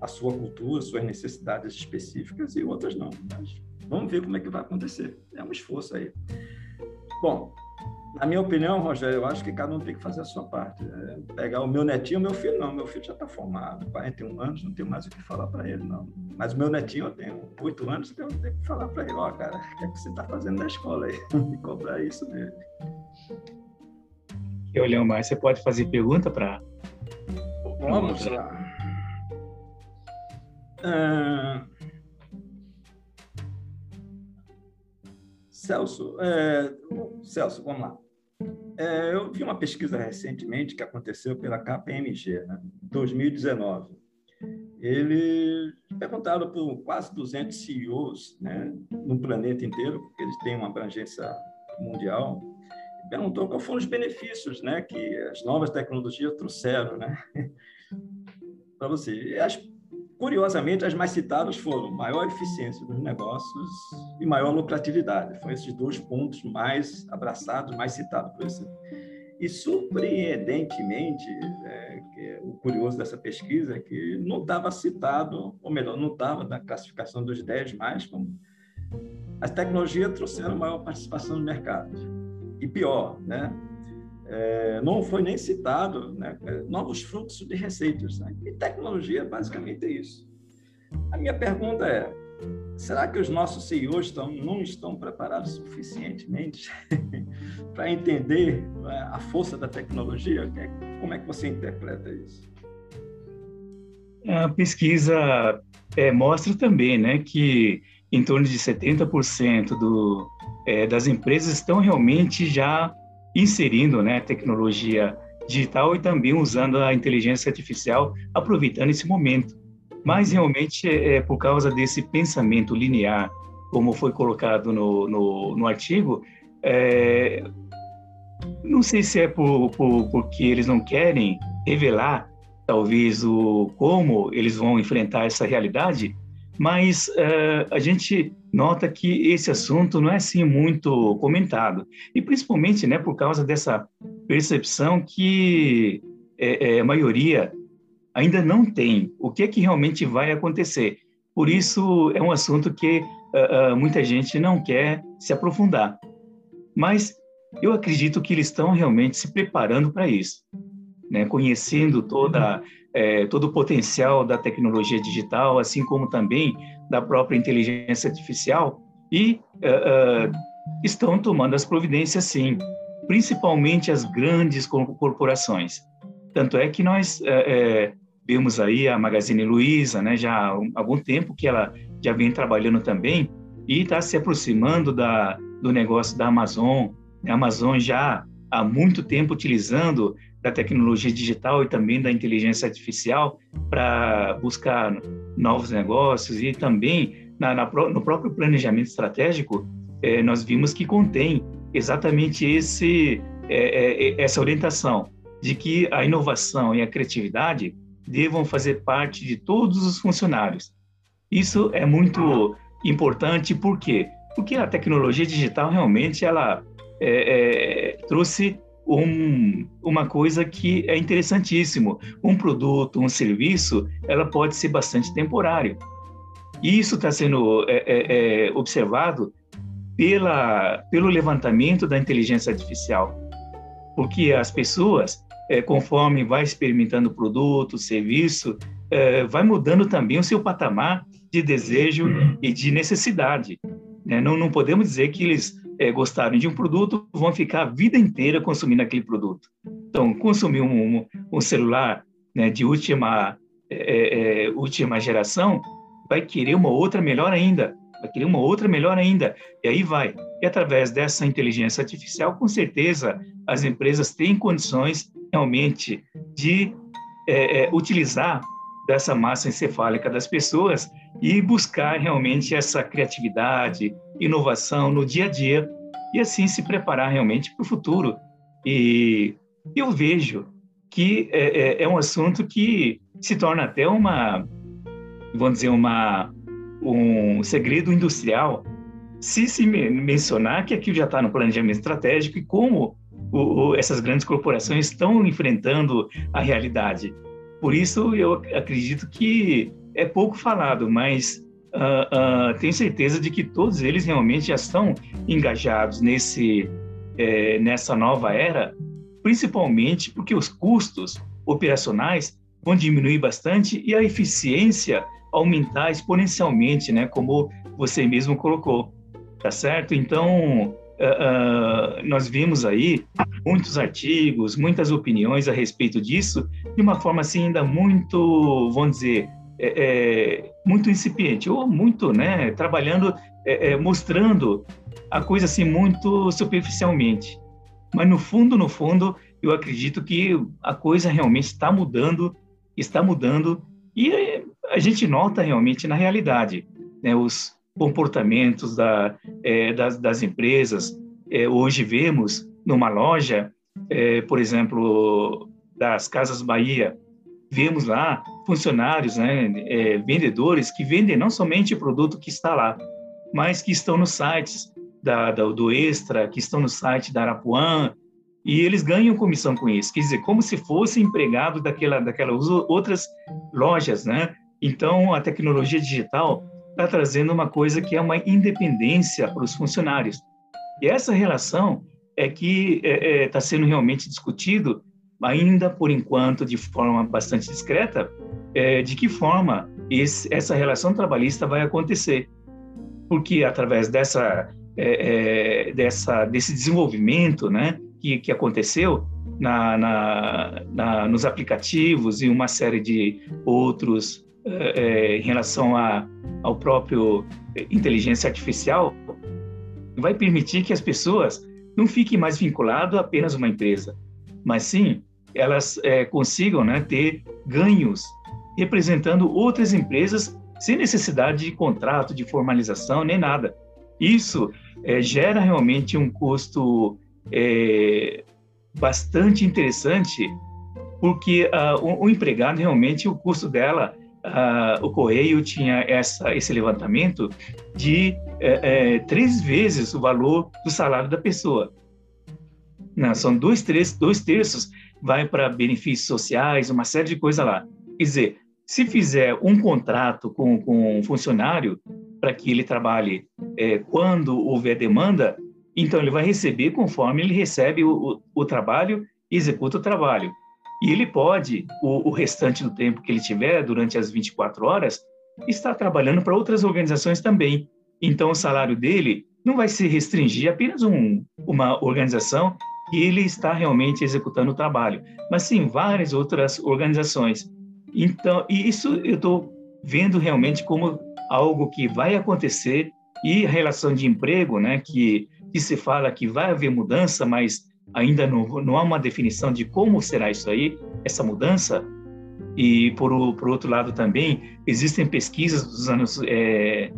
a sua cultura, suas necessidades específicas e outras não. Mas vamos ver como é que vai acontecer. É um esforço aí. Bom, na minha opinião, Rogério, eu acho que cada um tem que fazer a sua parte. É pegar o meu netinho, meu filho não, meu filho já está formado, 41 anos, não tenho mais o que falar para ele, não. Mas o meu netinho, eu tenho 8 anos, então eu tenho que falar para ele, ó, oh, cara, o que, é que você está fazendo na escola aí? E cobrar isso dele. Eu, Leomar, você pode fazer pergunta para... Vamos lá. Ah, Celso, é, Celso, vamos lá. É, eu vi uma pesquisa recentemente que aconteceu pela KPMG, né, 2019. Eles perguntaram por quase 200 CEOs né, no planeta inteiro, porque eles têm uma abrangência mundial, perguntou quais foram os benefícios né, que as novas tecnologias trouxeram né, para você. E as Curiosamente, as mais citadas foram maior eficiência dos negócios e maior lucratividade. Foram esses dois pontos mais abraçados, mais citados por esse. E, surpreendentemente, é, é, o curioso dessa pesquisa é que não estava citado, ou melhor, não estava na classificação dos 10 mais, como as tecnologias trouxeram maior participação no mercado. E pior, né? é, não foi nem citado né, novos fluxos de receitas. Né? E tecnologia basicamente é isso. A minha pergunta é: será que os nossos CEOs estão, não estão preparados suficientemente para entender né, a força da tecnologia? Como é que você interpreta isso? A pesquisa é, mostra também né, que em torno de 70% do, é, das empresas estão realmente já inserindo né, tecnologia digital e também usando a inteligência artificial, aproveitando esse momento. Mas realmente é, é por causa desse pensamento linear, como foi colocado no, no, no artigo, é, não sei se é por, por, porque eles não querem revelar, talvez, o como eles vão enfrentar essa realidade, mas uh, a gente nota que esse assunto não é assim muito comentado e principalmente, né, por causa dessa percepção que é, é, a maioria ainda não tem o que é que realmente vai acontecer. Por isso é um assunto que uh, uh, muita gente não quer se aprofundar. Mas eu acredito que eles estão realmente se preparando para isso, né, conhecendo toda é, todo o potencial da tecnologia digital, assim como também da própria inteligência artificial, e uh, uh, estão tomando as providências, sim, principalmente as grandes corporações. Tanto é que nós uh, vemos aí a Magazine Luiza, né, já há algum tempo que ela já vem trabalhando também e está se aproximando da, do negócio da Amazon. A Amazon já há muito tempo utilizando da tecnologia digital e também da inteligência artificial para buscar novos negócios e também na, na, no próprio planejamento estratégico é, nós vimos que contém exatamente esse é, é, essa orientação de que a inovação e a criatividade devam fazer parte de todos os funcionários. Isso é muito importante, por quê? Porque a tecnologia digital realmente ela é, é, trouxe um, uma coisa que é interessantíssimo. Um produto, um serviço, ela pode ser bastante temporário. E isso está sendo é, é, é, observado pela, pelo levantamento da inteligência artificial, porque as pessoas, é, conforme vai experimentando o produto, serviço, é, vai mudando também o seu patamar de desejo e de necessidade. Né? Não, não podemos dizer que eles é, gostarem de um produto vão ficar a vida inteira consumindo aquele produto. Então, consumir um, um, um celular né, de última, é, é, última geração vai querer uma outra melhor ainda, vai querer uma outra melhor ainda, e aí vai. E através dessa inteligência artificial, com certeza, as empresas têm condições realmente de utilizar dessa massa encefálica das pessoas e buscar realmente essa criatividade, inovação no dia a dia e assim se preparar realmente para o futuro. E eu vejo que é, é, é, um assunto que se torna até uma, vamos dizer, uma, um segredo industrial se se mencionar que aquilo já está no planejamento estratégico e como o, o, essas grandes corporações estão enfrentando a realidade. Por isso, eu acredito que é pouco falado, mas uh, uh, tenho certeza de que todos eles realmente já estão engajados nesse, é, nessa nova era, principalmente porque os custos operacionais vão diminuir bastante e a eficiência aumentar exponencialmente, né? Como você mesmo colocou, tá certo? Então, uh, nós vimos aí muitos artigos, muitas opiniões a respeito disso, de uma forma assim ainda muito, vamos dizer, é, é, muito incipiente ou muito, né? Trabalhando, é, é mostrando a coisa assim muito superficialmente. Mas no fundo, no fundo, eu acredito que a coisa realmente está mudando, está mudando e a gente nota realmente na realidade né, os comportamentos da, é, das, das, empresas. É, hoje vemos numa loja, é, por exemplo, das Casas Bahia, vemos lá funcionários, né, vendedores que vendem não somente o produto que está lá, mas que estão nos sites da, da, do Extra, que estão no site da Arapuã, e eles ganham comissão com isso, quer dizer, como se fosse empregado daquela, daquelas outras lojas, né? Então, a tecnologia digital está trazendo uma coisa que é uma independência para os funcionários. E essa relação é que está é, é, tá sendo realmente discutido, ainda por enquanto de forma bastante discreta, é, de que forma esse, essa relação trabalhista vai acontecer. Porque através dessa, é, é dessa, desse desenvolvimento, né, que, que aconteceu na, na, na, nos aplicativos e uma série de outros é, é, em relação a, ao próprio inteligência artificial, vai permitir que as pessoas não fiquem mais vinculadas a apenas uma empresa, mas sim elas é, consigam né, ter ganhos representando outras empresas sem necessidade de contrato, de formalização, nem nada. Isso é, gera realmente um custo é, bastante interessante, porque uh, o, o, empregado realmente o custo dela, uh, o correio tinha essa, esse levantamento de é, é, três vezes o valor do salário da pessoa. Não, são dois, três, dois terços vai para benefícios sociais, uma série de coisas lá. Quer dizer, se fizer um contrato com, com um funcionário para que ele trabalhe é, quando houver demanda, então, ele vai receber conforme ele recebe o, o, o trabalho e executa o trabalho. E ele pode, o, o, restante do tempo que ele tiver, durante as 24 horas, estar trabalhando para outras organizações também. Então, o salário dele não vai se restringir a apenas um, uma organização que ele está realmente executando o trabalho, mas sim várias outras organizações. Então, e isso eu estou vendo realmente como algo que vai acontecer e a relação de emprego, né, que que se fala que vai haver mudança, mas ainda não, não há uma definição de como será isso aí, essa mudança. E, por, por outro lado, também, existem pesquisas dos anos é,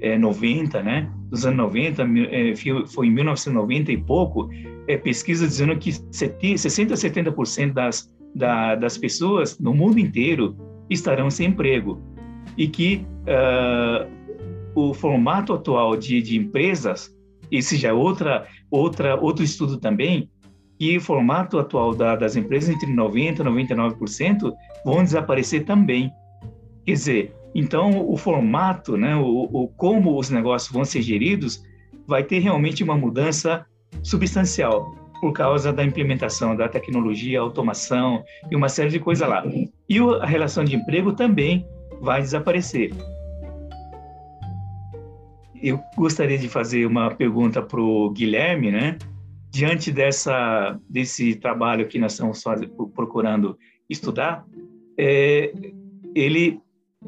é, 90, né? Dos anos 90, é, foi em 1990 e pouco, é, pesquisa dizendo que 60% a 70% das, da, das pessoas no mundo inteiro estarão sem emprego. E que uh, o formato atual de, de empresas esse já é outra, outra, outro estudo também, que o formato atual da, das empresas, entre 90% e 99%, vão desaparecer também. Quer dizer, então o formato, né, o, o, como os negócios vão ser geridos, vai ter realmente uma mudança substancial por causa da implementação da tecnologia, automação e uma série de coisas lá. E a relação de emprego também vai desaparecer eu gostaria de fazer uma pergunta para o Guilherme, né? Diante dessa, desse trabalho que nós estamos procurando estudar, é, ele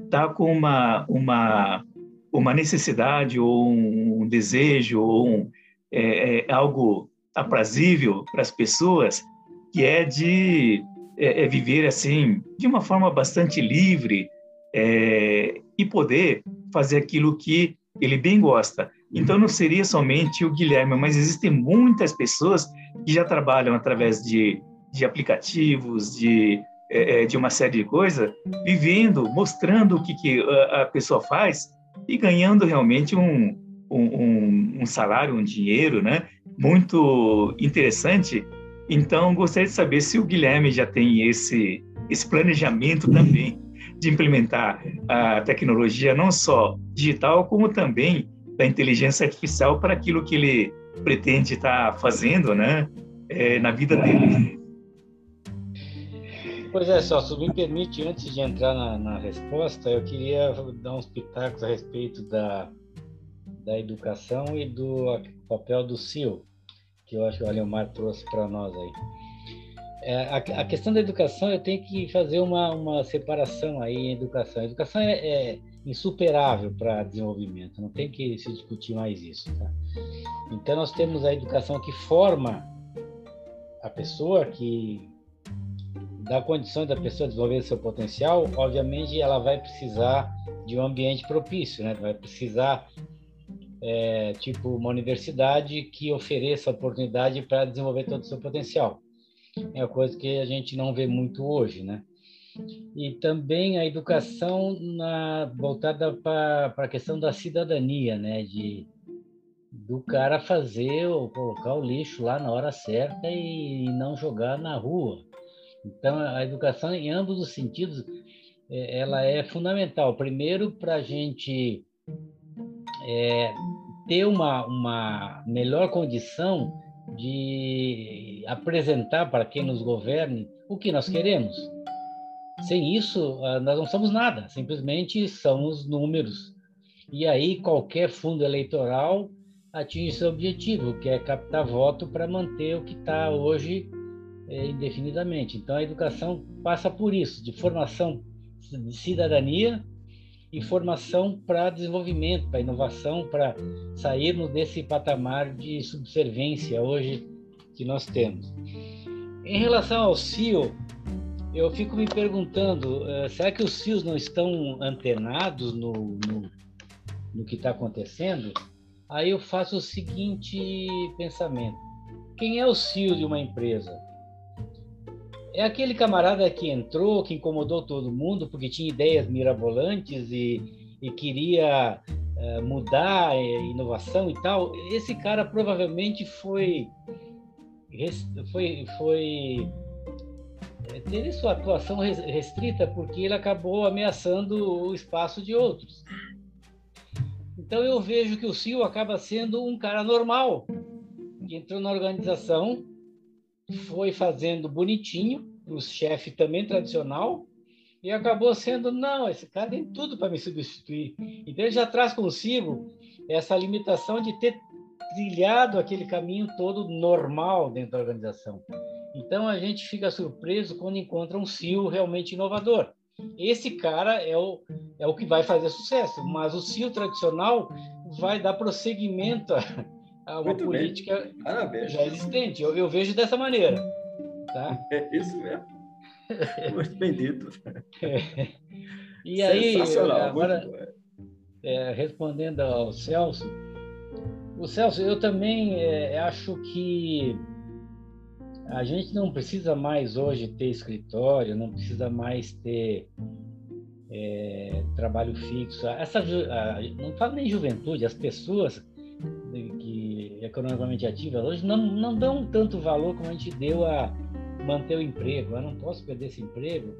está com uma, uma, uma necessidade ou um desejo ou um, é, é algo aprazível para as pessoas, que é de é, é viver assim de uma forma bastante livre é, e poder fazer aquilo que ele bem gosta. Então não seria somente o Guilherme, mas existem muitas pessoas que já trabalham através de, de aplicativos, de, é, é de uma série de coisas, vivendo, mostrando o que, que a, pessoa faz e ganhando realmente um, um, um salário, um dinheiro, né? Muito interessante. Então gostaria de saber se o Guilherme já tem esse esse planejamento também de implementar a tecnologia não só digital, como também da inteligência artificial para aquilo que ele pretende estar fazendo, né, é, na vida dele. Pois é, só se me permite, antes de entrar na, na, resposta, eu queria dar uns pitacos a respeito da, da educação e do papel do CIO, que eu acho que o Aleomar trouxe para nós aí. É, a, a, questão da educação, eu tenho que fazer uma, uma separação aí em educação. Educação é, é insuperável para desenvolvimento, não tem que se discutir mais isso. Tá? Então, nós temos a educação que forma a pessoa, que dá condições da pessoa desenvolver seu potencial, obviamente ela vai precisar de um ambiente propício, né? vai precisar é, tipo uma universidade que ofereça oportunidade para desenvolver todo o seu potencial. É uma coisa que a gente não vê muito hoje, né? E também a educação na, voltada para a questão da cidadania, né? De do cara fazer ou colocar o lixo lá na hora certa e não jogar na rua. Então, a educação, em ambos os sentidos, é, ela é fundamental. Primeiro, para a gente é, ter uma, uma melhor condição de apresentar para quem nos governe o que nós queremos. Sem isso, ah, nós não somos nada, simplesmente somos números. E aí, qualquer fundo eleitoral atinge seu objetivo, que é captar voto para manter o que está hoje é, indefinidamente. Então, a educação passa por isso, de formação de cidadania e formação para desenvolvimento, para inovação, para sairmos desse patamar de subservência hoje que nós temos. Em relação ao CIO, eu fico me perguntando, uh, será que os CIOs não estão antenados no, no, no que está acontecendo? Aí eu faço o seguinte pensamento: quem é o CEO de uma empresa? É aquele camarada que entrou, que incomodou todo mundo porque tinha ideias mirabolantes e, e queria uh, mudar eh, inovação e tal. Esse cara provavelmente foi foi foi eh, teve sua atuação restrita porque ele acabou ameaçando o espaço de outros. Então eu vejo que o CEO acaba sendo um cara normal, que entrou na organização, foi fazendo bonitinho, o chefe também tradicional, e acabou sendo, não, esse cara tem tudo para me substituir. Então ele já traz consigo essa limitação de ter trilhado aquele caminho todo normal dentro da organização. Então a gente fica surpreso quando encontra um CEO realmente inovador. Esse cara é o, é o que vai fazer sucesso, mas o CEO tradicional vai dar prosseguimento a, a uma Muito política já existente. Eu, eu, vejo dessa maneira. Tá? É isso mesmo. Muito bem dito. É. E aí, agora, é, respondendo ao Celso, o Celso, eu também é, acho que a gente não precisa mais hoje ter escritório, não precisa mais ter é, trabalho fixo. Essa, a, não falo nem juventude, as pessoas que economicamente ativas hoje não, não dão tanto valor como a gente deu a manter o emprego. Eu não posso perder esse emprego.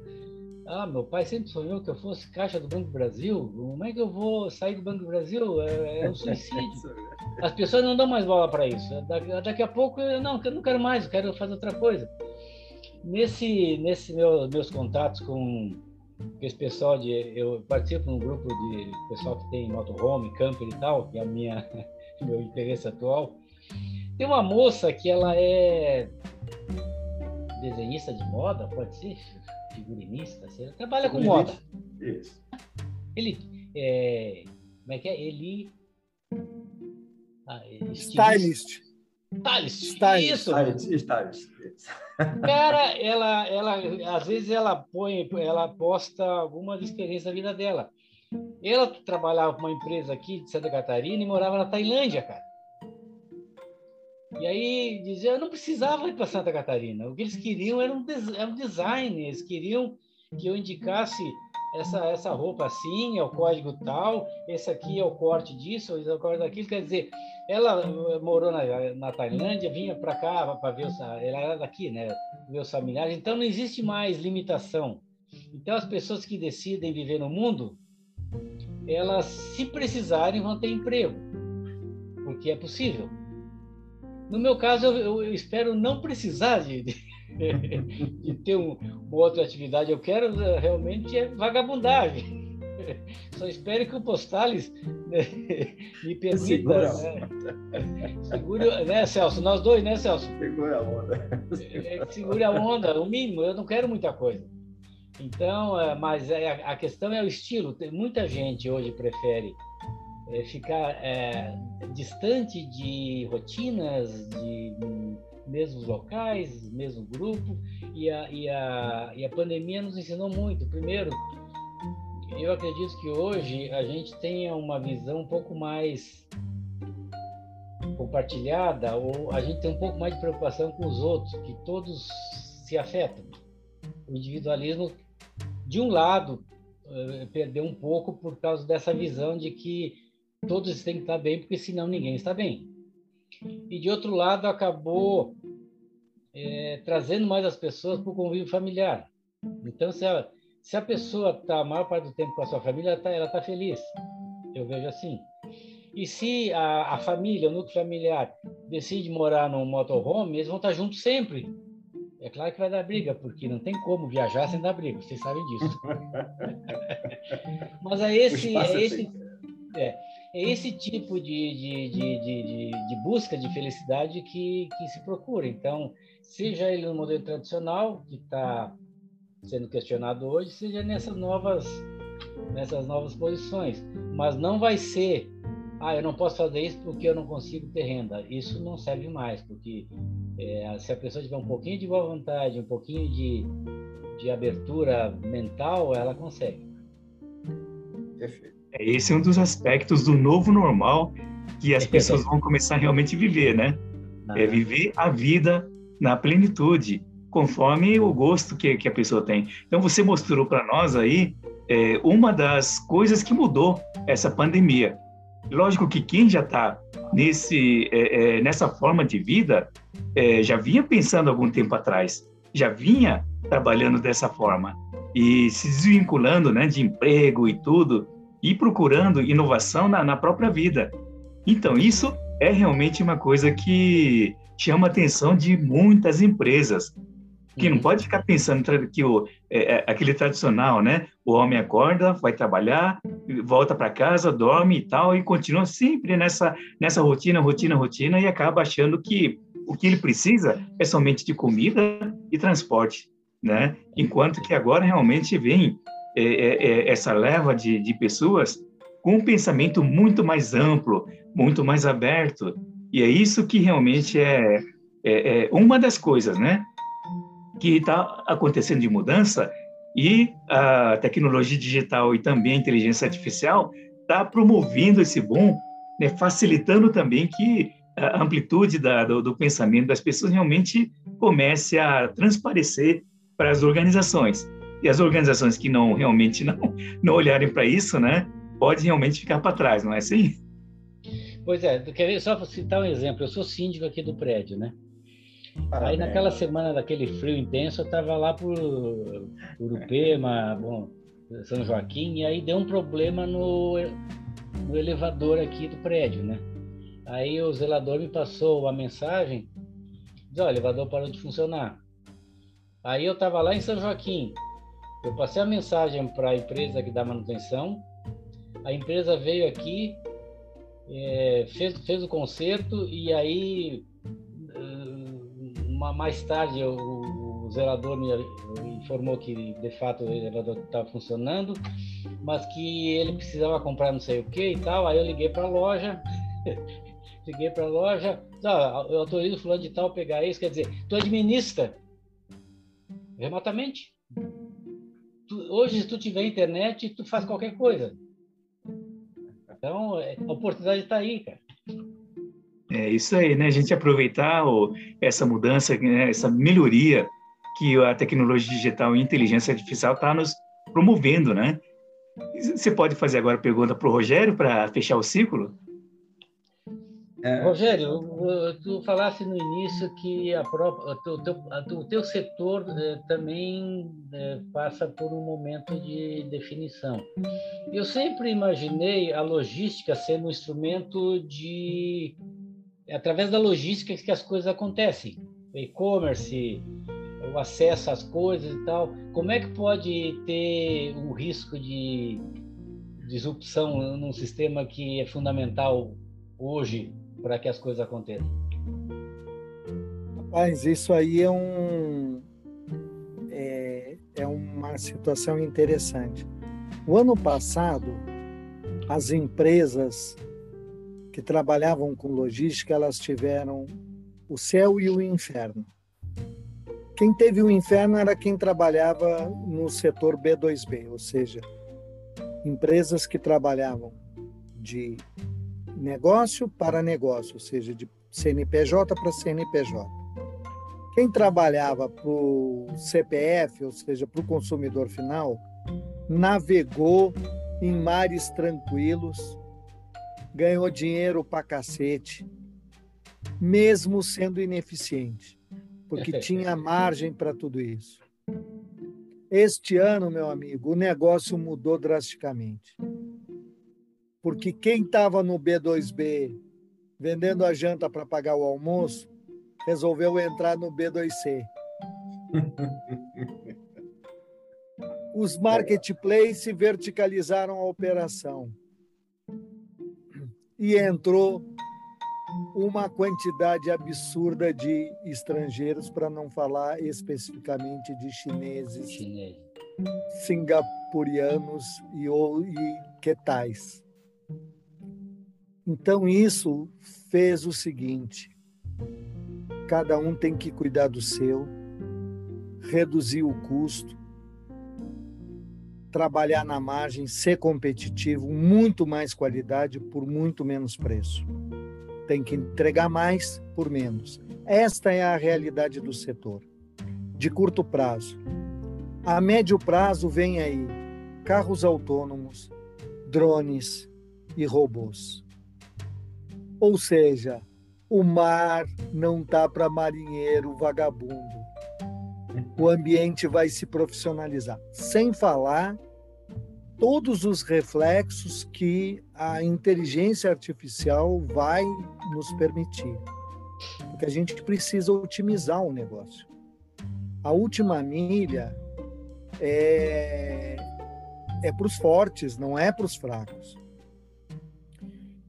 Ah, meu pai sempre sonhou que eu fosse caixa do Banco do Brasil. Como é que eu vou sair do Banco do Brasil? É, é um suicídio. As pessoas não dão mais bola para isso. Daqui a pouco, eu não, eu não quero mais, eu quero fazer outra coisa. Nesse, nesse meu, meus contatos com esse pessoal de, eu participo de um grupo de pessoal que tem motorhome, camper e tal, que é a minha meu interesse atual. Tem uma moça que ela é desenhista de moda, pode ser? Figurinista, você trabalha com moda. Isso. Ele, é, como é que é? Ele... Ah, stylist. Stylist. Stylist. Isso. Stylist. Stylist. Cara, ela, ela, às vezes ela põe, ela posta algumas experiências da vida dela. Ela trabalhava com uma empresa aqui de Santa Catarina e morava na Tailândia, cara. E aí dizia, eu não precisava ir para Santa Catarina. O que eles queriam era um, era um design, eles queriam que eu indicasse essa, essa roupa assim, é o código tal, esse aqui é o corte disso, esse é o corte daquilo. Quer dizer, ela eh, morou na, na Tailândia, vinha para cá para ver os, ela era daqui, né? Ver os familiares. Então não existe mais limitação. Então, as pessoas que decidem viver no mundo, elas, se precisarem, vão ter emprego, porque é possível. No meu caso, eu, eu espero não precisar de, de, ter um, uma outra atividade. Eu quero eh, realmente é vagabundagem. Só espero que o Postales né, me permita. Segura, né? Segure, né, Celso? Nós dois, né, Celso? Segura a onda. É, segure a onda, o mínimo. Eu não quero muita coisa. Então, é, mas é, a questão é o estilo. Muita gente hoje prefere ficar é, distante de rotinas, de mesmos locais, mesmo grupo, e a, e, a, e a pandemia nos ensinou muito. Primeiro, eu acredito que hoje a gente tenha uma visão um pouco mais compartilhada, ou a gente tem um pouco mais de preocupação com os outros, que todos se afetam. O individualismo, de um lado, eh, perdeu um pouco por causa dessa visão de que todos têm que estar bem, porque senão ninguém está bem. E de outro lado, acabou é, trazendo mais as pessoas para o convívio familiar. Então, se a, se a pessoa está a maior parte do tempo com a sua família, ela está tá feliz. Eu vejo assim. E se a, a, família, o núcleo familiar, decide morar num motorhome, eles vão estar tá juntos sempre. É claro que vai dar briga, porque não tem como viajar sem dar briga, vocês sabem disso. Mas é esse, é esse, é, é esse tipo de, de, de, de, de busca de felicidade que, que se procura. Então, seja ele no modelo tradicional, que está sendo questionado hoje, seja nessas novas, nessas novas posições. Mas não vai ser, ah, eu não posso fazer isso porque eu não consigo ter renda. Isso não serve mais, porque é, se a pessoa tiver um pouquinho de boa vontade, um pouquinho de, de abertura mental, ela consegue. Perfeito. É, esse é um dos aspectos do novo normal que as pessoas vão começar a realmente viver, né? É viver a vida na plenitude, conforme o gosto que, que a pessoa tem. Então, você mostrou para nós aí é, uma das coisas que mudou essa pandemia. Lógico que quem já está nesse é, é, nessa forma de vida é, já vinha pensando algum tempo atrás, já vinha trabalhando dessa forma e se desvinculando, né, de emprego e tudo e procurando inovação na, na própria vida. Então isso é realmente uma coisa que chama a atenção de muitas empresas, que não uhum. pode ficar pensando que o, é, é, aquele tradicional, né? O homem acorda, vai trabalhar, volta para casa, dorme e tal, e continua sempre nessa, nessa rotina, rotina, rotina, e acaba achando que o que ele precisa é somente de comida e transporte, né? Enquanto que agora realmente vem é, é, é essa leva de, de pessoas com um pensamento muito mais amplo, muito mais aberto, e é isso que realmente é, é, é uma das coisas, né? Que está acontecendo de mudança e a tecnologia digital e também a inteligência artificial está promovendo esse boom, né, facilitando também que a amplitude da, do, do, pensamento das pessoas realmente comece a transparecer para as organizações. E as organizações que não realmente não, não olharem para isso, né, podem realmente ficar para trás, não é assim? Pois é, quer ver, só citar um exemplo. Eu sou síndico aqui do prédio, né? Aí naquela semana daquele frio intenso, eu estava lá por Urupema, bom, São Joaquim, e aí deu um problema no, no elevador aqui do prédio, né? Aí o zelador me passou a mensagem, diz, ó, o elevador parou de funcionar. Aí eu estava lá em São Joaquim, eu passei a mensagem para a empresa que dá manutenção, a empresa veio aqui, é, fez, fez o concerto e aí uma, mais tarde o, zelador me informou que de fato o elevador estava funcionando, mas que ele precisava comprar não sei o que e tal. Aí eu liguei para a loja, liguei para a loja, ah, eu autorizo o fulano de tal pegar isso, quer dizer, tu administra remotamente. Hoje, se tu tiver internet, tu faz qualquer coisa. Então, é, a oportunidade está aí, cara. É isso aí, né? A gente aproveitar essa mudança, né? essa melhoria que a tecnologia digital e inteligência artificial está nos promovendo, né? Você pode fazer agora a pergunta para o Rogério para fechar o ciclo? É. Rogério, tu falasse no início que a própria, o, teu, o teu setor eh, também eh, passa por um momento de definição. Eu sempre imaginei a logística sendo um instrumento de. É através da logística que as coisas acontecem. E-commerce, o acesso às coisas e tal. Como é que pode ter um risco de disrupção num sistema que é fundamental hoje para que as coisas aconteçam? Rapaz, isso aí é um é, é uma situação interessante. O ano passado, as empresas que trabalhavam com logística, elas tiveram o céu e o inferno. Quem teve o inferno era quem trabalhava no setor B2B, ou seja, empresas que trabalhavam de negócio para negócio, ou seja, de CNPJ para CNPJ. Quem trabalhava para o CPF, ou seja, para o consumidor final, navegou em mares tranquilos, ganhou dinheiro para cacete, mesmo sendo ineficiente, porque tinha margem para tudo isso. Este ano, meu amigo, o negócio mudou drasticamente porque quem estava no B2B vendendo a janta para pagar o almoço resolveu entrar no B2C. Os marketplaces verticalizaram a operação e entrou uma quantidade absurda de estrangeiros, para não falar especificamente de chineses, Chinês. singapurianos e, e quetais. Então, isso fez o seguinte: cada um tem que cuidar do seu, reduzir o custo, trabalhar na margem, ser competitivo, muito mais qualidade por muito menos preço. Tem que entregar mais por menos. Esta é a realidade do setor. De curto prazo. A médio prazo vem aí carros autônomos, drones e robôs. Ou seja, o mar não tá para marinheiro vagabundo. O ambiente vai se profissionalizar. Sem falar todos os reflexos que a inteligência artificial vai nos permitir. Porque a gente precisa otimizar o negócio. A última milha é, é para os fortes, não é para os fracos.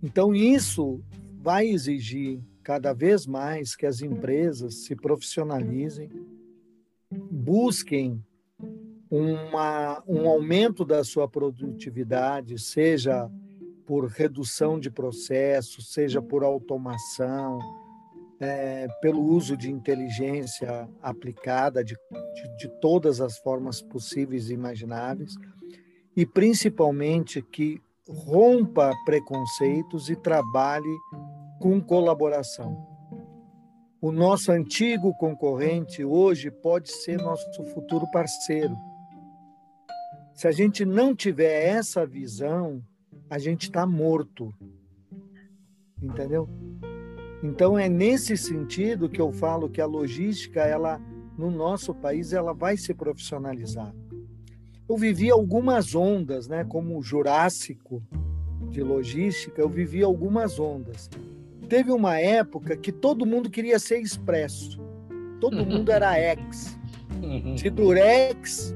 Então, isso vai exigir cada vez mais que as empresas se profissionalizem, busquem uma, um aumento da sua produtividade, seja por redução de processos, seja por automação, é, pelo uso de inteligência aplicada de, de, de todas as formas possíveis e imagináveis, e principalmente que rompa preconceitos e trabalhe com colaboração. O nosso antigo concorrente hoje pode ser nosso futuro parceiro. Se a gente não tiver essa visão, a gente está morto. Entendeu? Então é nesse sentido que eu falo que a logística, ela no nosso país, ela vai se profissionalizar eu vivi algumas ondas, né? Como o Jurássico de logística, eu vivi algumas ondas. Teve uma época que todo mundo queria ser expresso. Todo mundo era ex. De Durex,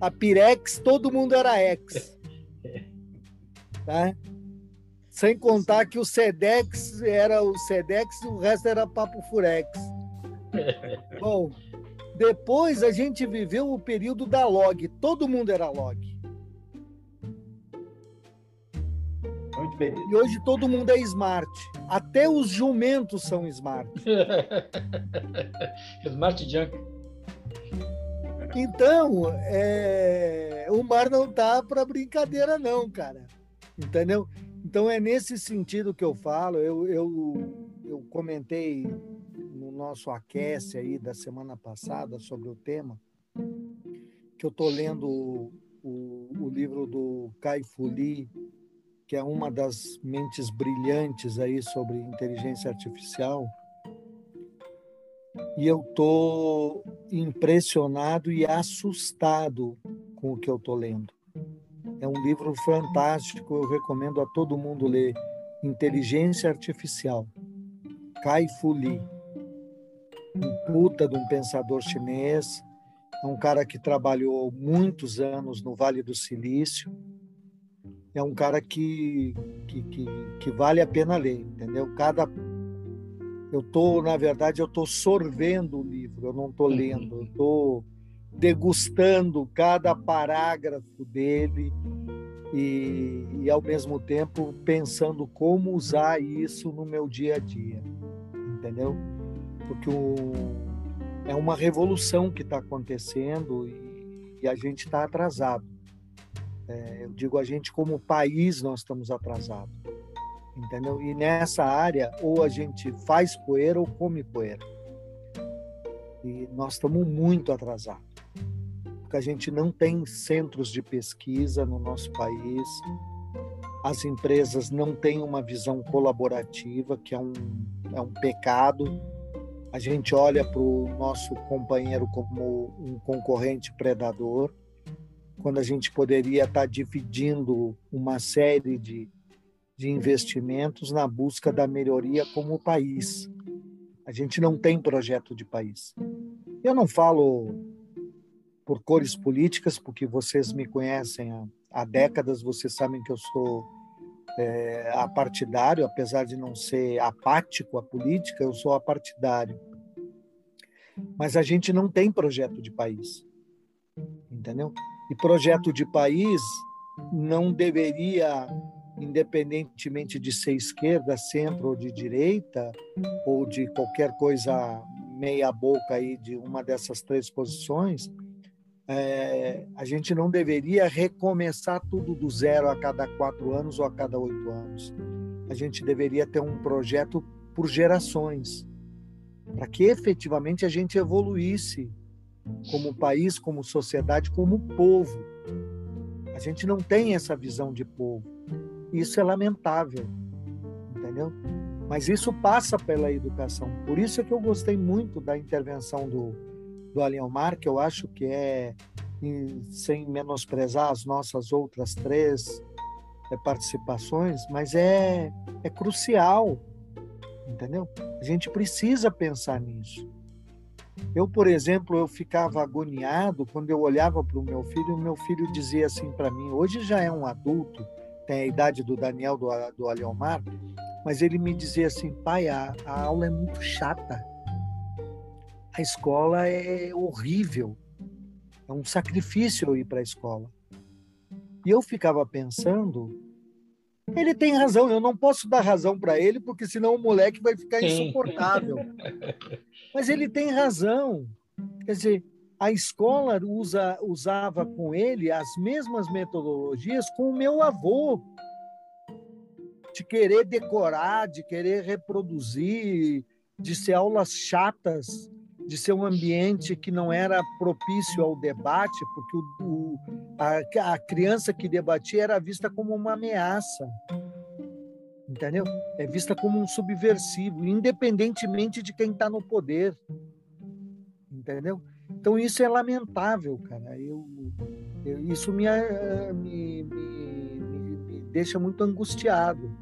a Pirex, todo mundo era ex. Tá? Sem contar que o Sedex era o Sedex, o resto era Papo Furex. Bom, depois a gente viveu o período da log, todo mundo era log. E hoje todo mundo é smart. Até os jumentos são smart. smart junk. Então, é... o mar não tá para brincadeira, não, cara. Entendeu? Então é nesse sentido que eu falo. Eu, eu, eu comentei nosso aquece aí da semana passada sobre o tema, que eu estou lendo o, o, o, livro do Kai Fu Lee, que é uma das mentes brilhantes aí sobre inteligência artificial. E eu tô impressionado e assustado com o que eu tô lendo. É um livro fantástico, eu recomendo a todo mundo ler. Inteligência Artificial, Kai Fu Lee. Um puta de um pensador chinês, é um cara que trabalhou muitos anos no Vale do Silício. É um cara que, que, que, que vale a pena ler, entendeu? Cada eu tô, na verdade, eu tô sorvendo o livro, eu não tô lendo, eu tô degustando cada parágrafo dele e, e, ao mesmo tempo pensando como usar isso no meu dia a dia, entendeu? Porque o, é uma revolução que está acontecendo e, e, a gente está atrasado. É, eu digo a gente como país nós estamos atrasados, entendeu? E nessa área ou a gente faz poeira ou come poeira. E nós estamos muito atrasados porque a gente não tem centros de pesquisa no nosso país, as empresas não têm uma visão colaborativa, que é um, é um pecado. A gente olha para o nosso companheiro como um concorrente predador, quando a gente poderia estar tá dividindo uma série de, de investimentos na busca da melhoria como país. A gente não tem projeto de país. Eu não falo por cores políticas, porque vocês me conhecem há, há décadas, vocês sabem que eu sou é, apartidário, apesar de não ser apático à política, eu sou apartidário. Mas a gente não tem projeto de país, entendeu? E projeto de país não deveria, independentemente de ser esquerda, centro ou de direita, ou de qualquer coisa meia boca aí de uma dessas três posições, é, a gente não deveria recomeçar tudo do zero a cada quatro anos ou a cada oito anos. A gente deveria ter um projeto por gerações, para que efetivamente a gente evoluísse como país, como sociedade, como povo. A gente não tem essa visão de povo. Isso é lamentável, entendeu? Mas isso passa pela educação. Por isso é que eu gostei muito da intervenção do, do Aliomar, que eu acho que é, sem menosprezar as nossas outras três é, participações, mas é, é crucial, entendeu? A gente precisa pensar nisso. Eu, por exemplo, eu ficava agoniado quando eu olhava para o meu filho e o meu filho dizia assim para mim, hoje já é um adulto, tem a idade do Daniel, do, do Aliomar, mas ele me dizia assim, pai, a, a aula é muito chata a escola é horrível. É um sacrifício ir para a escola. E eu ficava pensando, ele tem razão, eu não posso dar razão para ele, porque senão o moleque vai ficar insuportável. Mas ele tem razão. Quer dizer, a escola usa, usava com ele as mesmas metodologias com o meu avô. De querer decorar, de querer reproduzir, de ser aulas chatas de ser um ambiente que não era propício ao debate, porque o, o, a, a criança que debatia era vista como uma ameaça, entendeu? É vista como um subversivo, independentemente de quem está no poder, entendeu? Então isso é lamentável, cara. Eu, eu isso me, me, me, me deixa muito angustiado.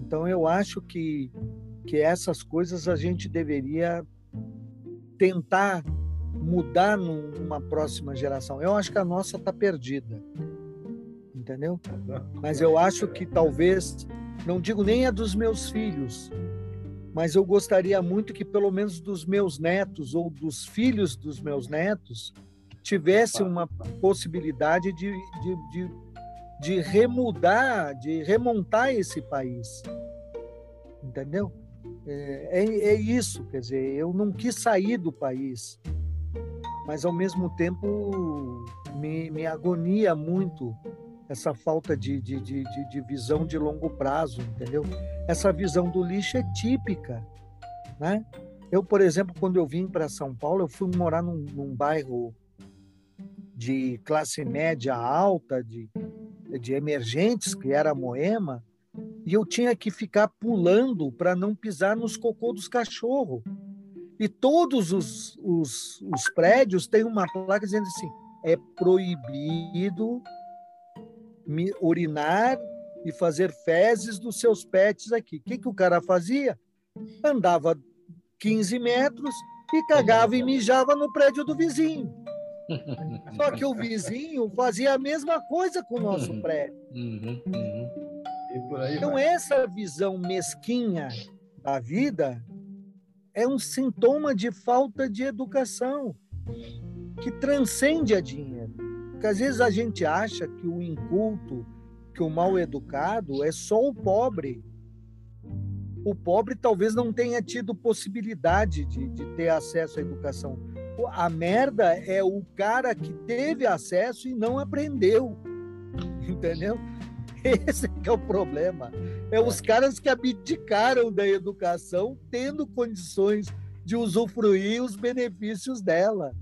Então eu acho que que essas coisas a gente deveria tentar mudar numa próxima geração. Eu acho que a nossa está perdida, entendeu? Mas eu acho que talvez, não digo nem a dos meus filhos, mas eu gostaria muito que pelo menos dos meus netos ou dos filhos dos meus netos tivesse uma possibilidade de, de, de, de remudar, de remontar esse país, entendeu? É, é, é, isso, quer dizer, eu não quis sair do país, mas ao mesmo tempo me, me agonia muito essa falta de, de, de, de, visão de longo prazo, entendeu? Essa visão do lixo é típica, né? Eu, por exemplo, quando eu vim para São Paulo, eu fui morar num, num bairro de classe média alta, de, de emergentes, que era Moema, e eu tinha que ficar pulando para não pisar nos cocô dos cachorros. E todos os, os, os prédios têm uma placa dizendo assim: é proibido urinar e fazer fezes dos seus pets aqui. O que, que o cara fazia? Andava 15 metros e cagava e mijava no prédio do vizinho. Só que o vizinho fazia a mesma coisa com o nosso uhum. prédio. Uhum, uhum. Então, vai. essa visão mesquinha da vida é um sintoma de falta de educação que transcende a dinheiro. Porque às vezes a gente acha que o inculto, que o mal educado é só o pobre. O pobre talvez não tenha tido possibilidade de, de ter acesso à educação. A merda é o cara que teve acesso e não aprendeu. Entendeu? Esse é o problema. É os caras que abdicaram da educação tendo condições de usufruir os benefícios dela.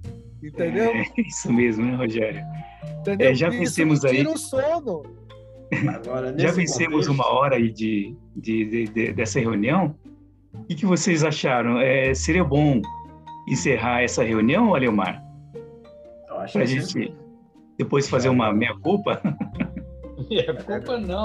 Entendeu? É, isso mesmo, né, Rogério? É, já vencemos aí. Tira o sono. Agora, já vencemos contexto... uma hora aí de, de, de, dessa reunião. O que, vocês acharam? É, seria bom encerrar essa reunião, Aleomar? Para a gente depois fazer uma meia-culpa? Meia-culpa não.